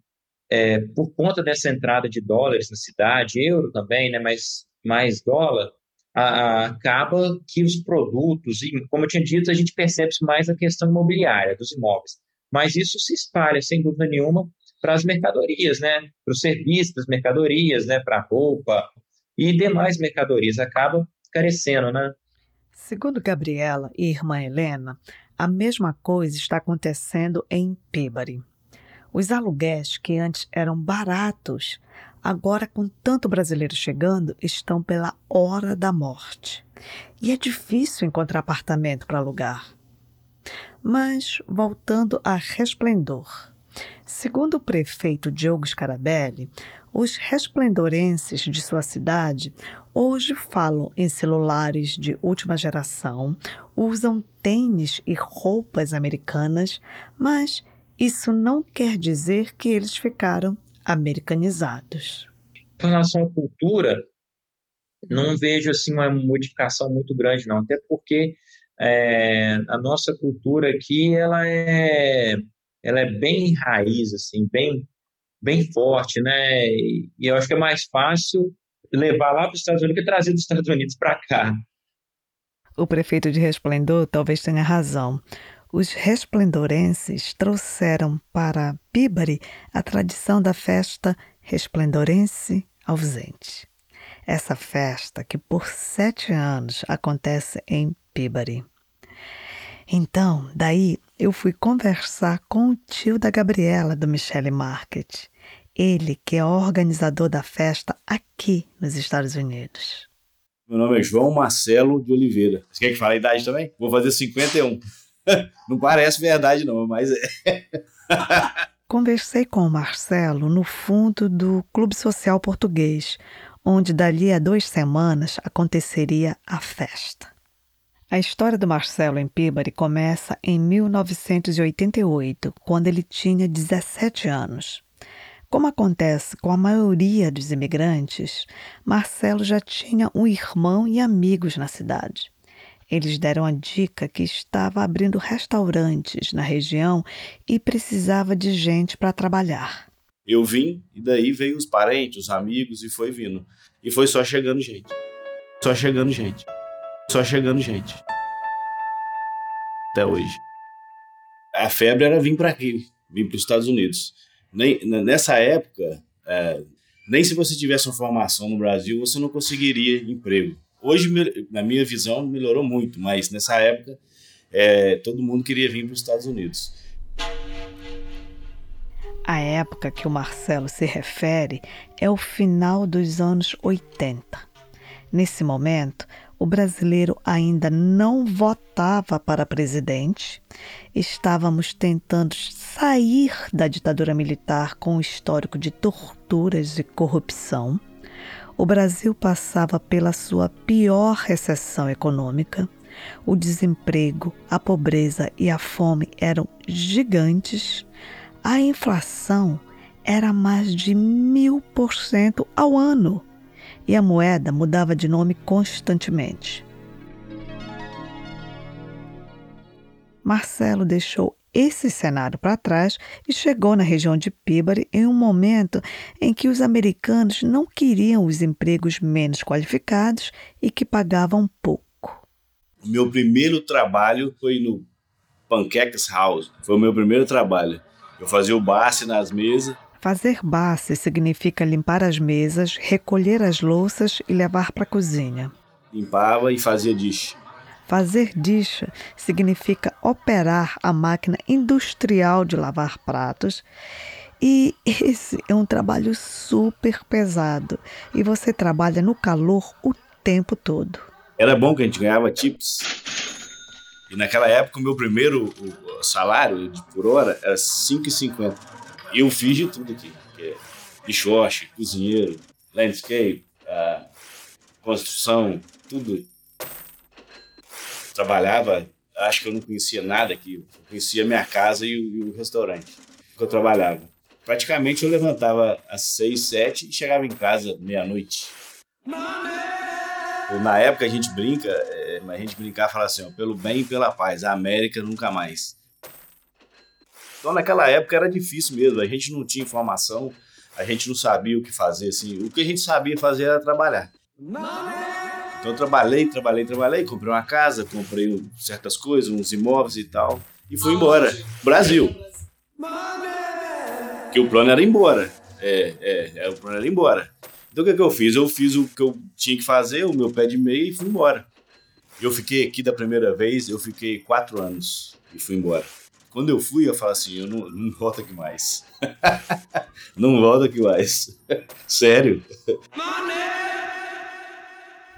É, por conta dessa entrada de dólares na cidade, euro também, né, mas mais dólar, a, a, acaba que os produtos, e como eu tinha dito, a gente percebe isso mais na questão imobiliária dos imóveis, mas isso se espalha, sem dúvida nenhuma, para as mercadorias, né, para os serviços das mercadorias, né, para a roupa e demais mercadorias, acaba carecendo, né? Segundo Gabriela e irmã Helena, a mesma coisa está acontecendo em Peabody. Os aluguéis que antes eram baratos, agora com tanto brasileiro chegando, estão pela hora da morte. E é difícil encontrar apartamento para alugar. Mas voltando a Resplendor. Segundo o prefeito Diogo Scarabelli, os resplendorenses de sua cidade hoje falam em celulares de última geração, usam tênis e roupas americanas, mas isso não quer dizer que eles ficaram americanizados. Em relação à cultura, não vejo assim uma modificação muito grande, não. Até porque é, a nossa cultura aqui ela é, ela é bem raiz, assim, bem, bem forte, né? E, eu acho que é mais fácil levar lá para os Estados Unidos que trazer dos Estados Unidos para cá. O prefeito de Resplendor talvez tenha razão. Os resplendorenses trouxeram para Peabody a tradição da festa resplendorense ausente. Essa festa que por sete anos acontece em Peabody. Então, daí eu fui conversar com o tio da Gabriela do Michelle Market. Ele que é organizador da festa aqui nos Estados Unidos. Meu nome é João Marcelo de Oliveira. Você quer que fale a idade também? Vou fazer 51. Não parece verdade, não, mas é. Conversei com o Marcelo no fundo do Clube Social Português, onde dali a duas semanas aconteceria a festa. A história do Marcelo em Peabody começa em 1988, quando ele tinha 17 anos. Como acontece com a maioria dos imigrantes, Marcelo já tinha um irmão e amigos na cidade. Eles deram a dica que estava abrindo restaurantes na região e precisava de gente para trabalhar. Eu vim e daí veio os parentes, os amigos e foi vindo. E foi só chegando gente. Só chegando gente. Só chegando gente. Até hoje. A febre era vir para aqui, vir para os Estados Unidos nem, nessa época, é, nem se você tivesse uma formação no Brasil, você não conseguiria emprego. Hoje, na minha visão, melhorou muito, mas nessa época, é, todo mundo queria vir para os Estados Unidos. A época que o Marcelo se refere é o final dos anos 80. Nesse momento, o brasileiro ainda não votava para presidente, estávamos tentando sair da ditadura militar com o histórico de torturas e corrupção. O Brasil passava pela sua pior recessão econômica. O desemprego, a pobreza e a fome eram gigantes. A inflação era mais de mil por cento ao ano e a moeda mudava de nome constantemente. Marcelo deixou esse cenário para trás e chegou na região de Peabody em um momento em que os americanos não queriam os empregos menos qualificados e que pagavam pouco. O meu primeiro trabalho foi no Pancakes House. Foi o meu primeiro trabalho. Eu fazia o basse nas mesas. Fazer basse significa limpar as mesas, recolher as louças e levar para a cozinha. Limpava e fazia dish. Fazer dish significa operar a máquina industrial de lavar pratos. E esse é um trabalho super pesado. E você trabalha no calor o tempo todo. Era bom que a gente ganhava tips. E naquela época, o meu primeiro salário por hora era 5,50. Eu fiz de tudo aqui. Bichoche, cozinheiro, landscape, uh, construção, tudo. Trabalhava, acho que eu não conhecia nada aqui. Eu conhecia minha casa e o, e o restaurante que eu trabalhava. Praticamente eu levantava às seis, sete e chegava em casa meia-noite. Na época a gente brinca, é, a gente brincar e falar assim, ó, pelo bem e pela paz, a América nunca mais. Então naquela época era difícil mesmo, a gente não tinha informação, a gente não sabia o que fazer, assim, o que a gente sabia fazer era trabalhar. Então eu trabalhei, trabalhei, trabalhei, comprei uma casa, comprei certas coisas, uns imóveis e tal, e fui embora. Brasil. Que o plano era ir embora. É, é, é, o plano era ir embora. Então o que, que eu fiz? Eu fiz o que eu tinha que fazer, o meu pé de meia e fui embora. Eu fiquei aqui da primeira vez, eu fiquei quatro anos e fui embora. Quando eu fui, eu falei assim, eu não, não volto aqui mais. não volto aqui mais. Sério.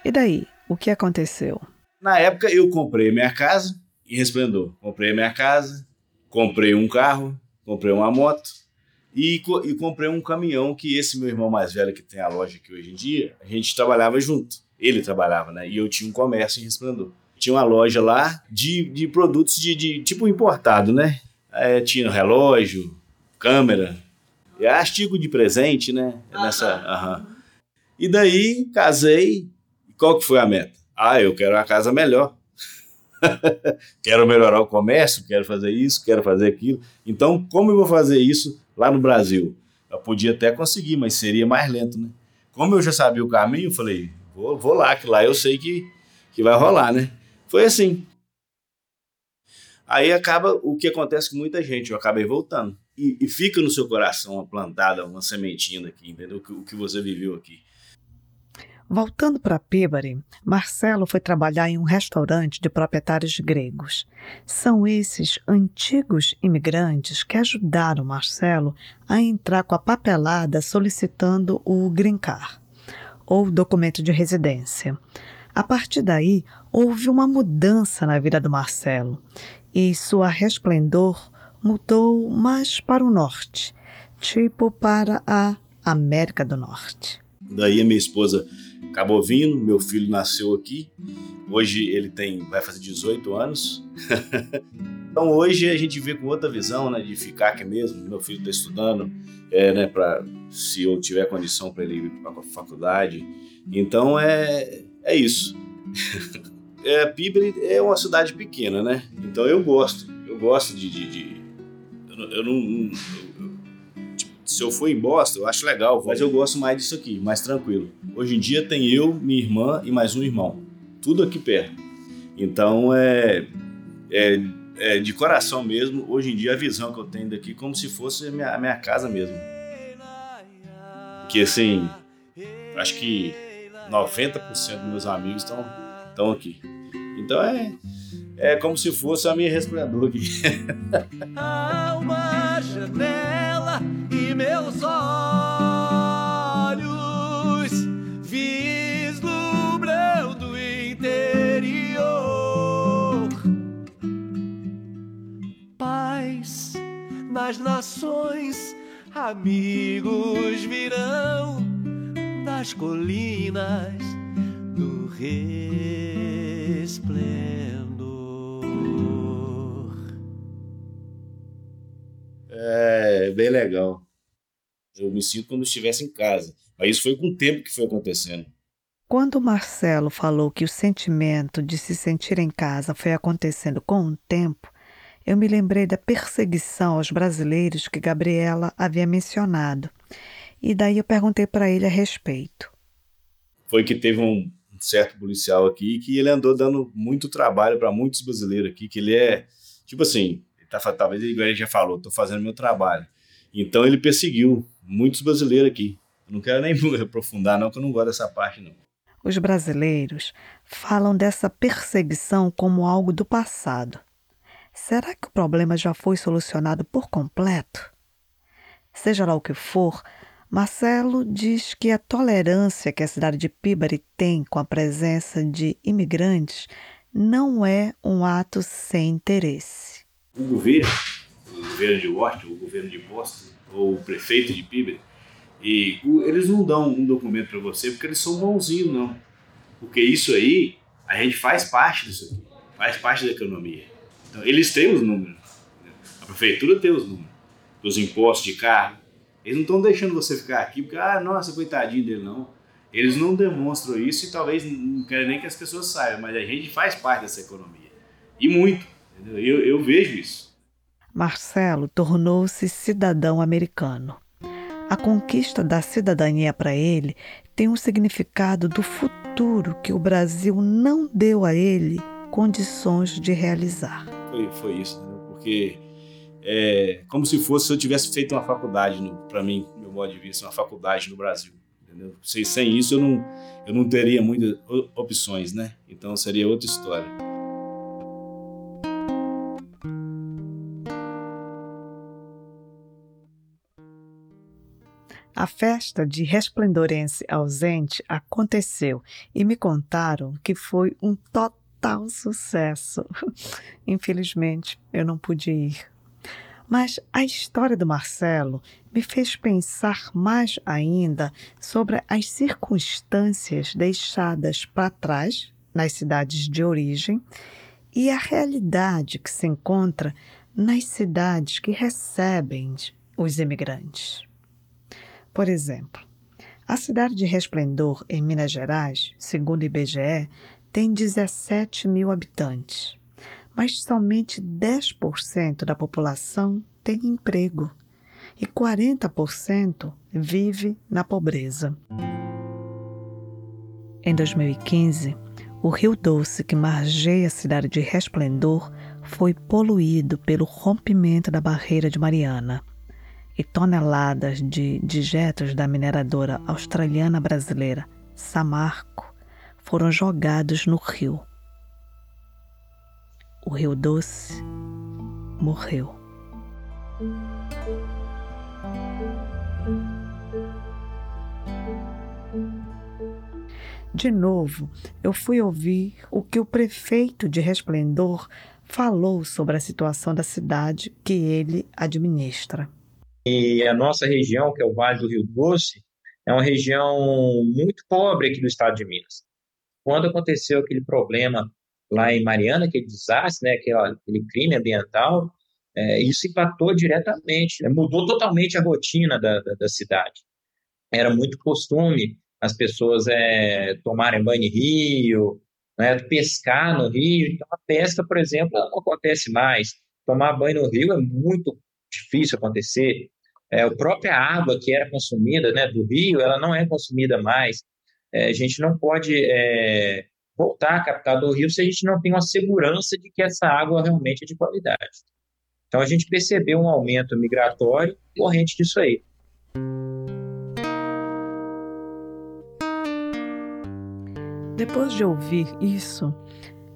E daí, o que aconteceu? Na época eu comprei minha casa em Resplendor. Comprei minha casa, comprei um carro, comprei uma moto e, e, comprei um caminhão que esse meu irmão mais velho que tem a loja aqui hoje em dia, a gente trabalhava junto. Ele trabalhava, né? E eu tinha um comércio em Resplendor. Tinha uma loja lá de, de produtos de, de tipo importado, né? É, tinha relógio, câmera, é artigo de presente, né? Nessa. E daí casei. Qual que foi a meta? Ah, eu quero uma casa melhor. quero melhorar o comércio, quero fazer isso, quero fazer aquilo. Então, como eu vou fazer isso lá no Brasil? Eu podia até conseguir, mas seria mais lento, né? Como eu já sabia o caminho, eu falei, vou, vou lá, que lá eu sei que, que vai rolar, né? Foi assim. Aí acaba o que acontece com muita gente, eu acabei voltando. E, e fica no seu coração uma plantada, uma sementinha daqui, entendeu? O que, o que você viveu aqui. Voltando para Peabody, Marcelo foi trabalhar em um restaurante de proprietários gregos. São esses antigos imigrantes que ajudaram Marcelo a entrar com a papelada solicitando o green card, ou documento de residência. A partir daí, houve uma mudança na vida do Marcelo e sua resplendor mudou mais para o norte, tipo para a América do Norte. Daí a minha esposa acabou vindo, meu filho nasceu aqui. Hoje ele tem, vai fazer 18 anos. então hoje a gente vê com outra visão, né, de ficar aqui mesmo. Meu filho está estudando, é, né, para se eu tiver condição para ele ir para a faculdade. Então é é isso. é, Pibre é uma cidade pequena, né? Então eu gosto, eu gosto de, de, de eu, não, eu não se eu for em Boston, eu acho legal, mas eu gosto mais disso aqui, mais tranquilo. Hoje em dia tem eu, minha irmã e mais um irmão. Tudo aqui perto. Então é, é, é de coração mesmo, hoje em dia a visão que eu tenho daqui como se fosse a minha, minha casa mesmo. Que assim, acho que 90% dos meus amigos estão aqui. Então é é como se fosse a minha resplendor aqui. Há uma janela e meus olhos vislumbrando o interior. Paz nas nações, amigos virão das colinas do resplendor. É bem legal. Eu me sinto como se estivesse em casa. Mas isso foi com o tempo que foi acontecendo. Quando o Marcelo falou que o sentimento de se sentir em casa foi acontecendo com o tempo, eu me lembrei da perseguição aos brasileiros que Gabriela havia mencionado. E daí eu perguntei para ele a respeito. Foi que teve um certo policial aqui que ele andou dando muito trabalho para muitos brasileiros aqui, que ele é, tipo assim, tá, talvez ele já falou, estou fazendo meu trabalho. Então ele perseguiu muitos brasileiros aqui. Eu não quero nem aprofundar, não, que eu não gosto dessa parte, não. Os brasileiros falam dessa perseguição como algo do passado. Será que o problema já foi solucionado por completo? Seja lá o que for, Marcelo diz que a tolerância que a cidade de Peabody tem com a presença de imigrantes não é um ato sem interesse. O governo, o governo de Washington, o governo de Boston, ou o prefeito de Peabody, e eles não dão um documento para você porque eles são bonzinhos, não. Porque isso aí, a gente faz parte disso aqui, faz parte da economia. Então, eles têm os números. Né? A prefeitura tem os números dos impostos de carro. Eles não estão deixando você ficar aqui porque, ah, nossa, coitadinho dele, não. Eles não demonstram isso e talvez não querem nem que as pessoas saibam, mas a gente faz parte dessa economia. E muito. Eu, eu vejo isso. Marcelo tornou-se cidadão americano. A conquista da cidadania para ele tem um significado do futuro que o Brasil não deu a ele condições de realizar. Foi, foi isso, né? porque é como se fosse se eu tivesse feito uma faculdade, para mim, meu modo de vista, uma faculdade no Brasil. Entendeu? Sem isso eu não, eu não teria muitas opções, né? Então seria outra história. A festa de Resplendorense ausente aconteceu e me contaram que foi um total sucesso. Infelizmente, eu não pude ir. Mas a história do Marcelo me fez pensar mais ainda sobre as circunstâncias deixadas para trás nas cidades de origem e a realidade que se encontra nas cidades que recebem os imigrantes. Por exemplo, a cidade de Resplendor, em Minas Gerais, segundo o IBGE, tem 17 mil habitantes, mas somente 10% da população tem emprego e 40% vive na pobreza. Em 2015, o Rio Doce, que margeia a cidade de Resplendor, foi poluído pelo rompimento da barreira de Mariana e toneladas de dejetos da mineradora australiana brasileira Samarco foram jogados no rio. O Rio Doce morreu. De novo, eu fui ouvir o que o prefeito de Resplendor falou sobre a situação da cidade que ele administra. E a nossa região, que é o Vale do Rio Doce, é uma região muito pobre aqui do estado de Minas. Quando aconteceu aquele problema lá em Mariana, aquele desastre, né, aquele, aquele crime ambiental, é, isso impactou diretamente, né, mudou totalmente a rotina da, da, da, cidade. Era muito costume as pessoas é, tomarem banho em rio, né, pescar no rio. Então, a pesca, por exemplo, não acontece mais. Tomar banho no rio é muito difícil acontecer. É, a própria água que era consumida né, do rio, ela não é consumida mais. É, a gente não pode é, voltar a captar do rio se a gente não tem uma segurança de que essa água realmente é de qualidade. Então a gente percebeu um aumento migratório corrente disso aí. Depois de ouvir isso,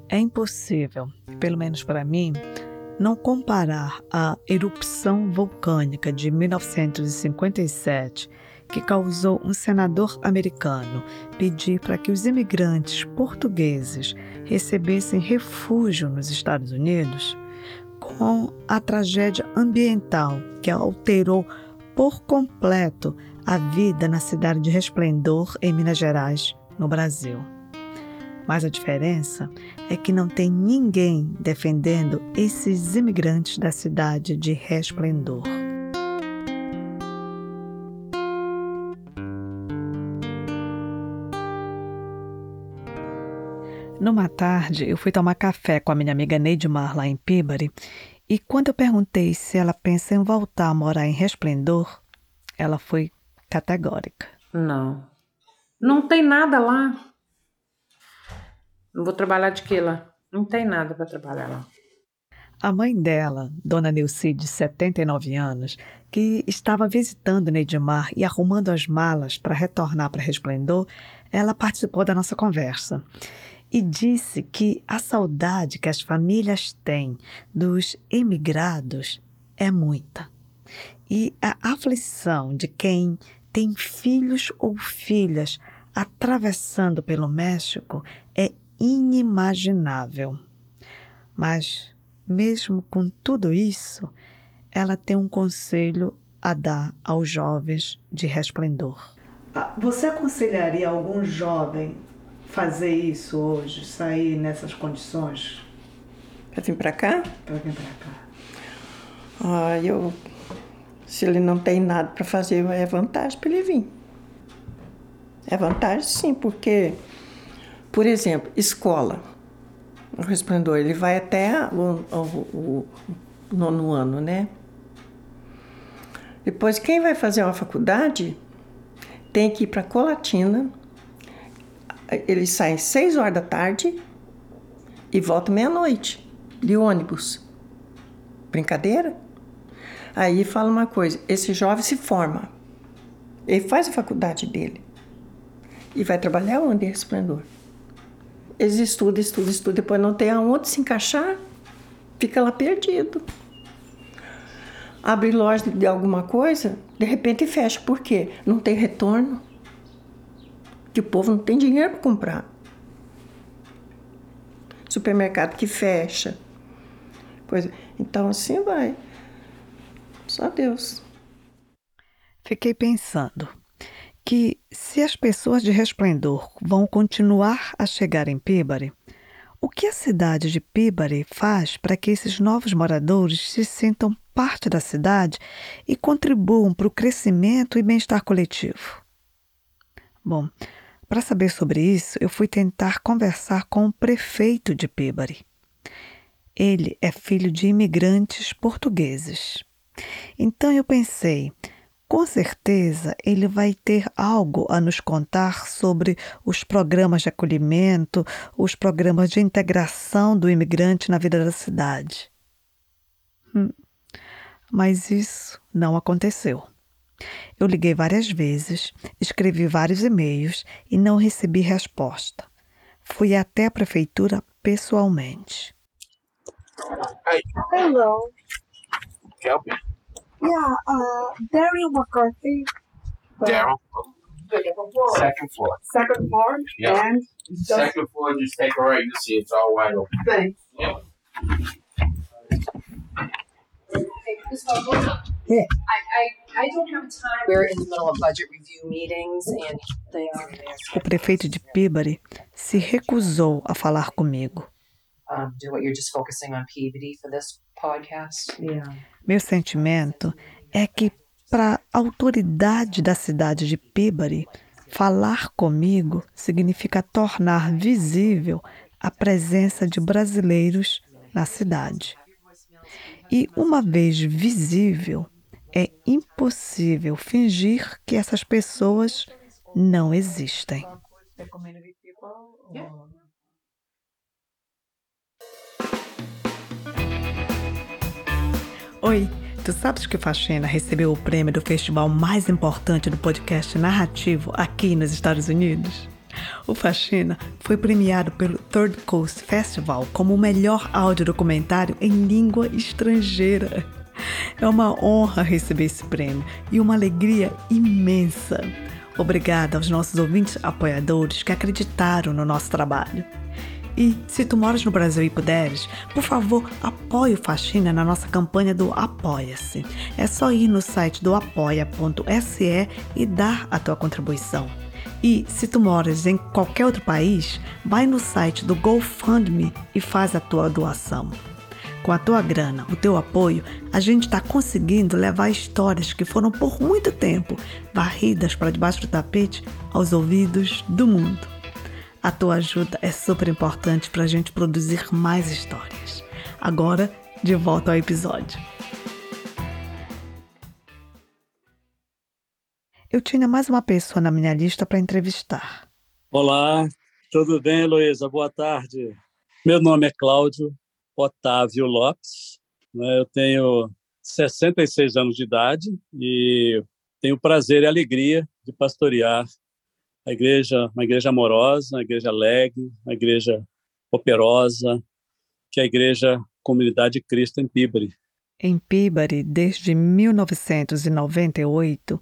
é impossível, pelo menos para mim, não comparar a erupção vulcânica de 1957, que causou um senador americano pedir para que os imigrantes portugueses recebessem refúgio nos Estados Unidos, com a tragédia ambiental que alterou por completo a vida na cidade de Resplendor, em Minas Gerais, no Brasil. Mas a diferença é que não tem ninguém defendendo esses imigrantes da cidade de Resplendor. Numa tarde, eu fui tomar café com a minha amiga Neidmar lá em Pibari E quando eu perguntei se ela pensa em voltar a morar em Resplendor, ela foi categórica. Não. Não tem nada lá. Não vou trabalhar de quê lá? Não tem nada para trabalhar lá. A mãe dela, Dona Nilce, de 79 anos, que estava visitando Neidmar e arrumando as malas para retornar para Resplendor, ela participou da nossa conversa e disse que a saudade que as famílias têm dos emigrados é muita. E a aflição de quem tem filhos ou filhas atravessando pelo México é inimaginável. Mas mesmo com tudo isso, ela tem um conselho a dar aos jovens de resplendor. Ah, Você aconselharia algum jovem fazer isso hoje, sair nessas condições? Pra vir pra cá? Para vir para cá. Ah, eu. Se ele não tem nada para fazer, é vantagem para ele vir. É vantagem sim, porque, por exemplo, escola. O resplendor, ele vai até o, o, o nono ano, né? Depois, quem vai fazer uma faculdade tem que ir para Colatina. Eles saem seis horas da tarde e voltam meia-noite de ônibus. Brincadeira? Aí fala uma coisa: esse jovem se forma, ele faz a faculdade dele e vai trabalhar onde é resplendor. Eles estudam, estudam, estudam, depois não tem aonde se encaixar, fica lá perdido. Abre loja de alguma coisa, de repente fecha. Por quê? Não tem retorno. Que o povo não tem dinheiro para comprar. Supermercado que fecha. Coisa. Então assim vai. Só Deus. Fiquei pensando que se as pessoas de Resplendor vão continuar a chegar em Pibari, o que a cidade de Pibari faz para que esses novos moradores se sintam parte da cidade e contribuam para o crescimento e bem-estar coletivo? Bom, para saber sobre isso, eu fui tentar conversar com o prefeito de Pibari. Ele é filho de imigrantes portugueses. Então eu pensei, com certeza ele vai ter algo a nos contar sobre os programas de acolhimento, os programas de integração do imigrante na vida da cidade. Hum, mas isso não aconteceu. Eu liguei várias vezes, escrevi vários e-mails e não recebi resposta. Fui até a prefeitura pessoalmente. Hello. Help you. Yeah, uh, Daryl McCarthy. Daryl. Second floor. Second floor. Yep. And just Second floor, just take a right. You see it's all wide open. thanks. Yeah. I, I, I don't have time. We're in the middle of budget review meetings and they are O prefeito de Pibari se recusou a falar comigo. Um, do what you're just focusing on Peabody for this podcast. Yeah. Meu sentimento é que, para a autoridade da cidade de Pibari, falar comigo significa tornar visível a presença de brasileiros na cidade. E, uma vez visível, é impossível fingir que essas pessoas não existem. Oi, tu sabes que Faxina recebeu o prêmio do festival mais importante do podcast narrativo aqui nos Estados Unidos? O Faxina foi premiado pelo Third Coast Festival como o melhor áudio documentário em língua estrangeira. É uma honra receber esse prêmio e uma alegria imensa. Obrigada aos nossos ouvintes apoiadores que acreditaram no nosso trabalho. E se tu moras no Brasil e puderes, por favor, apoie o Faxina na nossa campanha do Apoia-se. É só ir no site do apoia.se e dar a tua contribuição. E se tu moras em qualquer outro país, vai no site do GoFundMe e faz a tua doação. Com a tua grana, o teu apoio, a gente está conseguindo levar histórias que foram por muito tempo varridas para debaixo do tapete aos ouvidos do mundo. A tua ajuda é super importante para a gente produzir mais histórias. Agora De volta ao episódio. Eu tinha mais uma pessoa na minha lista para entrevistar. Olá, tudo bem, Heloísa? Boa tarde. Meu nome é Cláudio Otávio Lopes. né? Eu tenho 66 anos de idade e tenho o prazer e a alegria de pastorear a igreja, uma igreja amorosa, uma igreja alegre, uma igreja operosa, que é a igreja Comunidade de Cristo em Pibre. Em Peabody, desde 1998,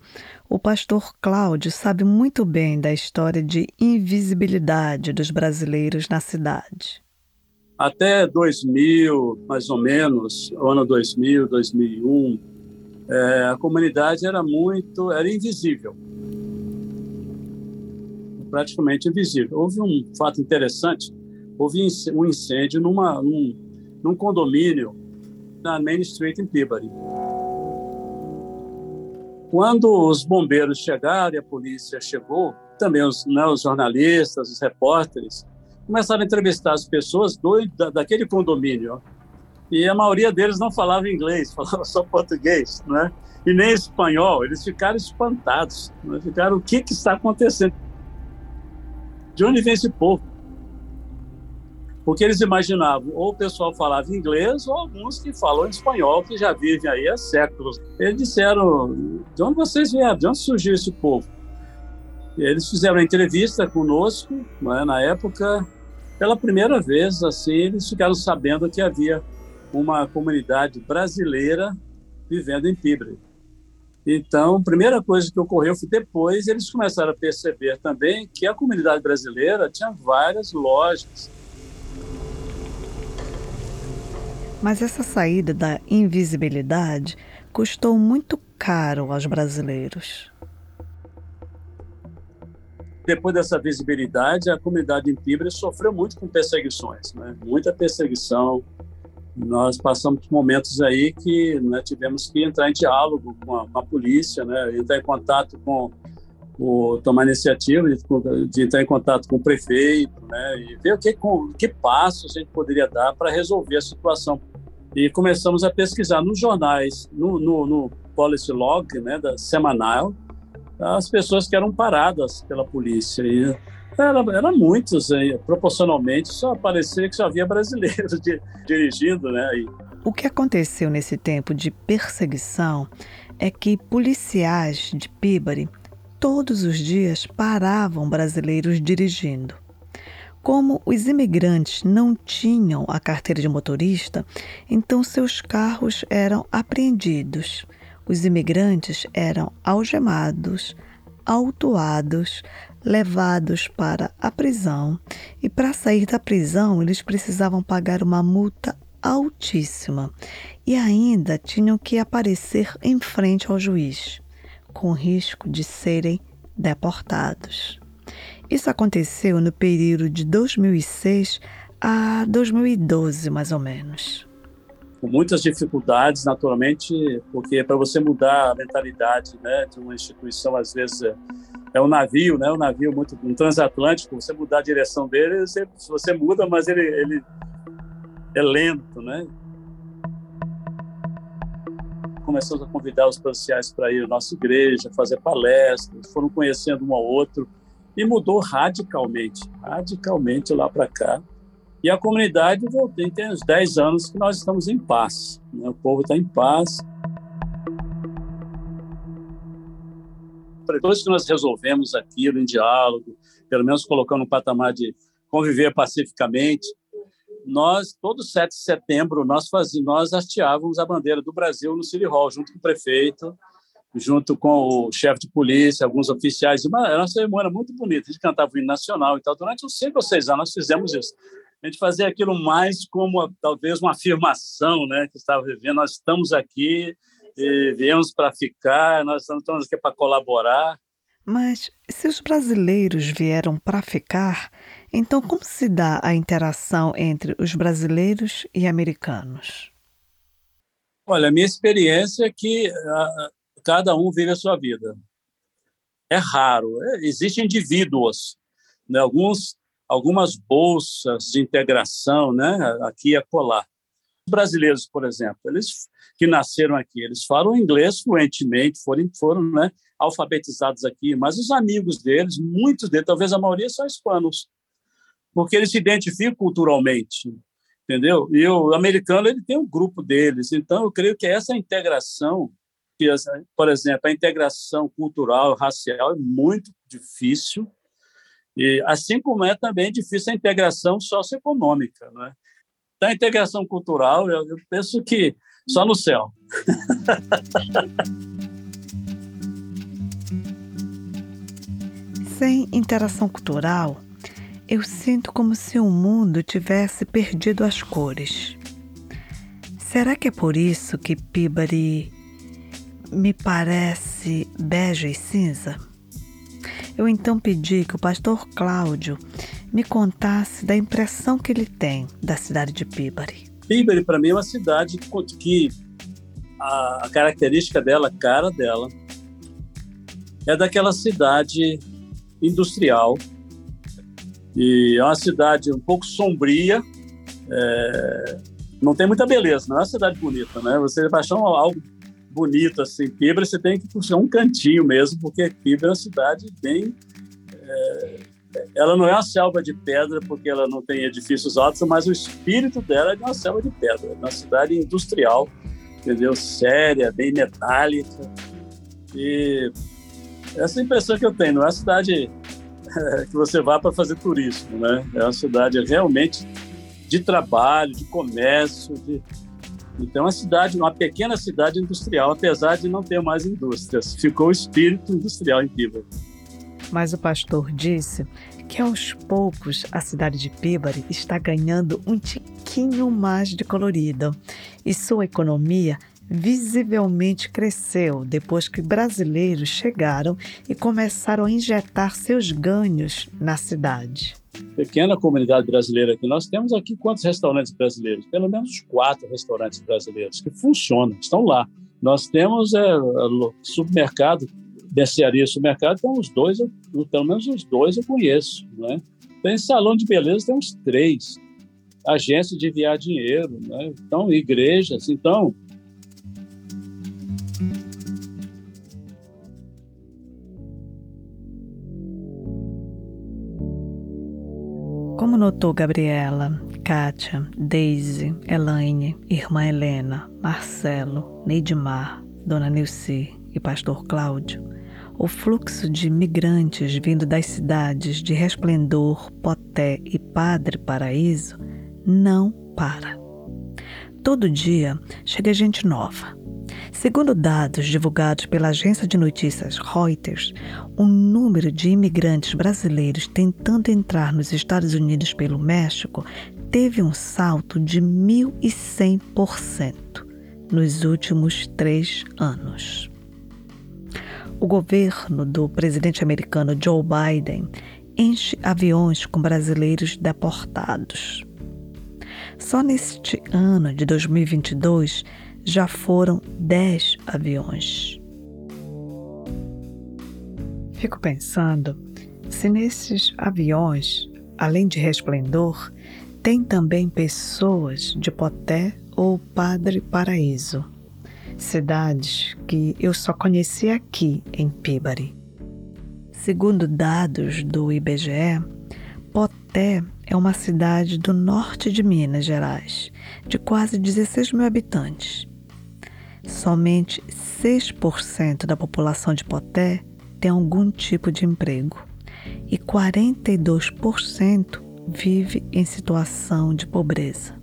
o pastor Cláudio sabe muito bem da história de invisibilidade dos brasileiros na cidade. Até 2000, mais ou menos, ano 2000, 2001, é, a comunidade era muito, era invisível, praticamente invisível. Houve um fato interessante, houve um incêndio numa, num, num condomínio na Main Street em Peabody. Quando os bombeiros chegaram e a polícia chegou, também os, né, os jornalistas, os repórteres, começaram a entrevistar as pessoas do, da, daquele condomínio. E a maioria deles não falava inglês, falava só português, né? E nem espanhol. Eles ficaram espantados. Né? Ficaram, o que, que está acontecendo? De onde vem esse povo? Porque eles imaginavam ou o pessoal falava inglês ou alguns que falam espanhol, que já vivem aí há séculos. Eles disseram: de onde vocês vieram? De onde surgiu esse povo? Eles fizeram uma entrevista conosco, né, na época, pela primeira vez, assim, eles ficaram sabendo que havia uma comunidade brasileira vivendo em Pibre. Então, a primeira coisa que ocorreu foi depois eles começaram a perceber também que a comunidade brasileira tinha várias lojas, Mas essa saída da invisibilidade custou muito caro aos brasileiros. Depois dessa visibilidade, a comunidade em Pibre sofreu muito com perseguições, né? muita perseguição. Nós passamos por momentos aí que né, tivemos que entrar em diálogo com a, com a polícia, né? entrar em contato com o tomar iniciativa de, de, entrar em contato com o prefeito, né, e ver o que, que passos a gente poderia dar para resolver a situação. E começamos a pesquisar nos jornais, no, no, no policy log, né, da semanal, as pessoas que eram paradas pela polícia. E era, era muitos, aí, proporcionalmente, só parecia que só havia brasileiros de, dirigindo, né? E, o que aconteceu nesse tempo de perseguição é que policiais de Peabody todos os dias paravam brasileiros dirigindo. Como os imigrantes não tinham a carteira de motorista, então seus carros eram apreendidos. Os imigrantes eram algemados, autuados, levados para a prisão e, para sair da prisão, eles precisavam pagar uma multa altíssima e ainda tinham que aparecer em frente ao juiz com risco de serem deportados. Isso aconteceu no período de 2006 a 2012, mais ou menos. Com muitas dificuldades, naturalmente, porque para você mudar a mentalidade né, de uma instituição, às vezes é, é um navio, né, um navio muito um transatlântico. Você mudar a direção dele, você, você muda, mas ele, ele é lento, né? começamos a convidar os policiais para ir à nossa igreja, fazer palestras, foram conhecendo um ao outro e mudou radicalmente, radicalmente lá para cá. E a comunidade voltou, tem uns 10 anos que nós estamos em paz, né? o povo está em paz. Depois que nós resolvemos aquilo em diálogo, pelo menos colocando um patamar de conviver pacificamente, nós, todo 7 de setembro, nós, fazíamos, nós hasteávamos a bandeira do Brasil no City Hall, junto com o prefeito, junto com o chefe de polícia, alguns oficiais. Uma, era uma cerimônia muito bonita, a gente cantava o hino nacional e tal. Durante uns cinco ou seis anos nós fizemos isso. A gente fazia aquilo mais como, talvez, uma afirmação né, que estava vivendo. Nós estamos aqui, viemos para ficar, nós estamos aqui para colaborar. Mas se os brasileiros vieram para ficar, então como se dá a interação entre os brasileiros e americanos? Olha, a minha experiência é que uh, cada um vive a sua vida. É raro, é, existem indivíduos, né, alguns, algumas bolsas de integração, né, aqui e acolá. brasileiros, por exemplo, eles que nasceram aqui, eles falam inglês fluentemente, foram, foram né, alfabetizados aqui, mas os amigos deles, muitos deles, talvez a maioria, são hispanos, porque eles se identificam culturalmente, entendeu? E o americano ele tem um grupo deles, então eu creio que essa integração, que, por exemplo, a integração cultural, racial é muito difícil, e assim como é também difícil a integração socioeconômica, né? Da integração cultural, eu, eu penso que só no céu. Sem interação cultural, eu sinto como se o mundo tivesse perdido as cores. Será que é por isso que Peabody me parece bege e cinza? Eu então pedi que o pastor Cláudio me contasse da impressão que ele tem da cidade de Peabody. Peabody, para mim, é uma cidade que a, a característica dela, a cara dela, é daquela cidade industrial. E é uma cidade um pouco sombria, é, não tem muita beleza, não é uma cidade bonita, né? Você vai achar algo bonito assim, Pibra, você tem que puxar um cantinho mesmo, porque Pibra é uma cidade bem é, ela não é uma selva de pedra porque ela não tem edifícios altos, mas o espírito dela é de uma selva de pedra, uma cidade industrial, entendeu? Séria, bem metálica. E essa é impressão que eu tenho, não é uma cidade que você vá para fazer turismo, né? É uma cidade realmente de trabalho, de comércio, de... então uma cidade, uma pequena cidade industrial, apesar de não ter mais indústrias. Ficou o espírito industrial em Piba. Mas o pastor disse que aos poucos a cidade de Peabody está ganhando um tiquinho mais de colorido e sua economia visivelmente cresceu depois que brasileiros chegaram e começaram a injetar seus ganhos na cidade. Pequena comunidade brasileira que nós temos aqui quantos restaurantes brasileiros? Pelo menos quatro restaurantes brasileiros que funcionam, estão lá. Nós temos é, supermercado mercearia supermercado, tem uns dois, pelo menos uns dois eu conheço. Né? Tem salão de beleza, tem uns três. Agência de enviar dinheiro, né? então, igrejas. Então, notou Gabriela, Kátia, Daisy, Elaine, Irmã Helena, Marcelo, Neidmar, Dona Nilce e Pastor Cláudio, o fluxo de migrantes vindo das cidades de Resplendor, Poté e Padre Paraíso não para. Todo dia chega gente nova. Segundo dados divulgados pela agência de notícias Reuters, o número de imigrantes brasileiros tentando entrar nos Estados Unidos pelo México teve um salto de 1.100% nos últimos três anos o governo do presidente americano Joe Biden enche aviões com brasileiros deportados. Só neste ano de 2022 já foram 10 aviões. Fico pensando se nesses aviões, além de resplendor, tem também pessoas de Poté ou Padre Paraíso cidades que eu só conheci aqui em Peabody. Segundo dados do IBGE, Poté é uma cidade do norte de Minas Gerais, de quase 16 mil habitantes. Somente 6% da população de Poté tem algum tipo de emprego e 42% vive em situação de pobreza.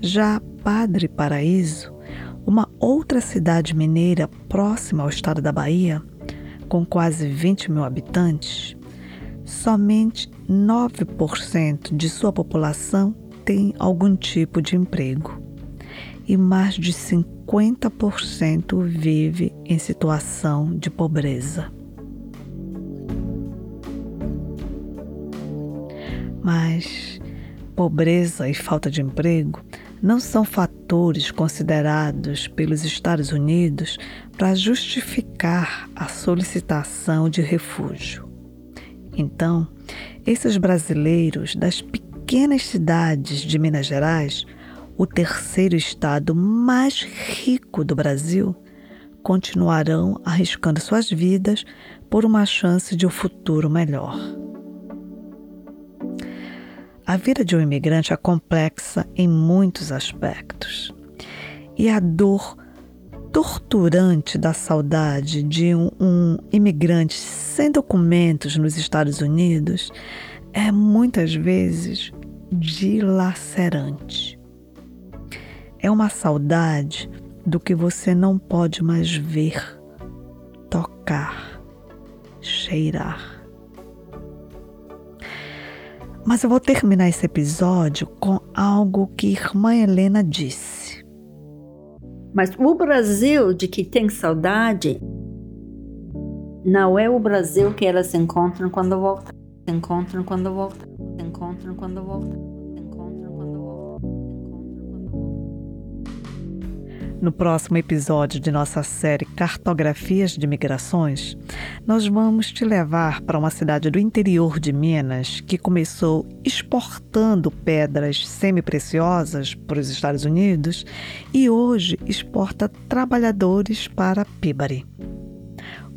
Já Padre Paraíso uma outra cidade mineira próxima ao estado da Bahia, com quase 20 mil habitantes, somente 9% de sua população tem algum tipo de emprego e mais de 50% vive em situação de pobreza. Mas pobreza e falta de emprego não são fatores considerados pelos Estados Unidos para justificar a solicitação de refúgio. Então, esses brasileiros das pequenas cidades de Minas Gerais o terceiro estado mais rico do Brasil, continuarão arriscando suas vidas por uma chance de um futuro melhor. A vida de um imigrante é complexa em muitos aspectos. E a dor torturante da saudade de um, um, imigrante sem documentos nos Estados Unidos é muitas vezes dilacerante. É uma saudade do que você não pode mais ver, tocar, cheirar. Mas eu vou terminar esse episódio com algo que irmã Helena disse. Mas o Brasil de que tem saudade não é o Brasil que elas encontram quando voltam. Se encontram quando voltam. Se encontram quando voltam. No próximo episódio de nossa série Cartografias de Migrações, nós vamos te levar para uma cidade do interior de Minas que começou exportando pedras semi-preciosas para os Estados Unidos e hoje exporta trabalhadores para Peabody.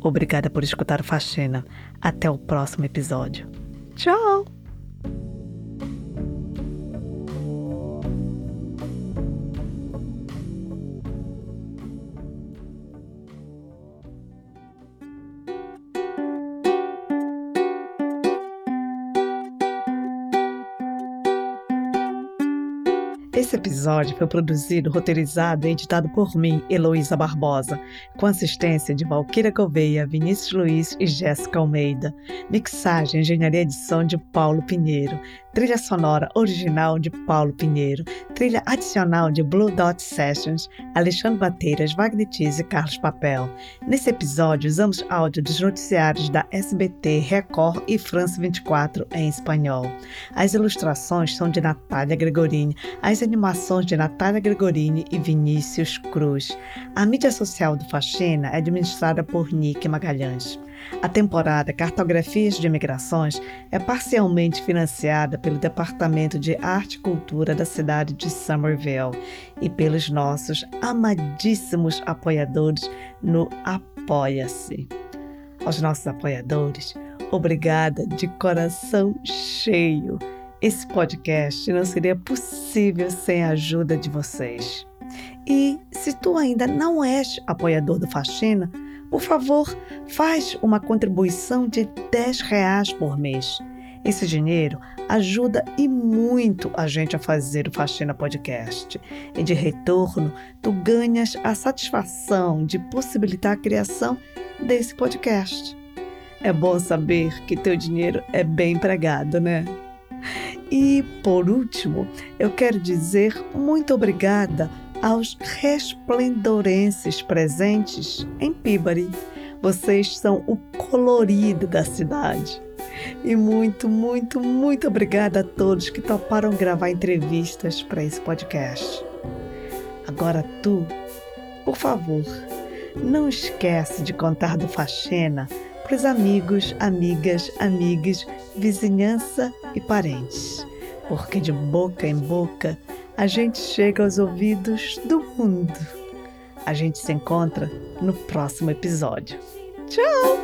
Obrigada por escutar Faxina. Até o próximo episódio. Tchau! Esse episódio foi produzido, roteirizado e editado por mim, Heloísa Barbosa, com assistência de Valquíria Gouveia, Vinícius Luiz e Jéssica Almeida. Mixagem, engenharia e edição de Paulo Pinheiro. Trilha sonora original de Paulo Pinheiro. Trilha adicional de Blue Dot Sessions, Alexandre Bateiras, Wagner Tiz e Carlos Papel. Nesse episódio, usamos áudio dos noticiários da SBT, Record e France 24 em espanhol. As ilustrações são de Natália Gregorini, as animações de Natália Gregorini e Vinícius Cruz. A mídia social do Faxina é administrada por Nick Magalhães. A temporada Cartografias de Migrações é parcialmente financiada pelo Departamento de Arte e Cultura da cidade de Somerville e pelos nossos amadíssimos apoiadores no Apoia-se. Aos nossos apoiadores, obrigada de coração cheio. Esse podcast não seria possível sem a ajuda de vocês. E se tu ainda não és apoiador do Faxina, por favor, faz uma contribuição de 10 reais por mês. Esse dinheiro ajuda e muito a gente a fazer o Faxina Podcast. E de retorno, tu ganhas a satisfação de possibilitar a criação desse podcast. É bom saber que teu dinheiro é bem empregado, né? E por último, eu quero dizer muito obrigada aos resplendorenses presentes em Peabody. Vocês são o colorido da cidade. E muito, muito, muito obrigada a todos que toparam gravar entrevistas para esse podcast. Agora tu, por favor, não esquece de contar do Faxena para os amigos, amigas, amigas, vizinhança e parentes, porque de boca em boca a gente chega aos ouvidos do mundo. A gente se encontra no próximo episódio. Tchau!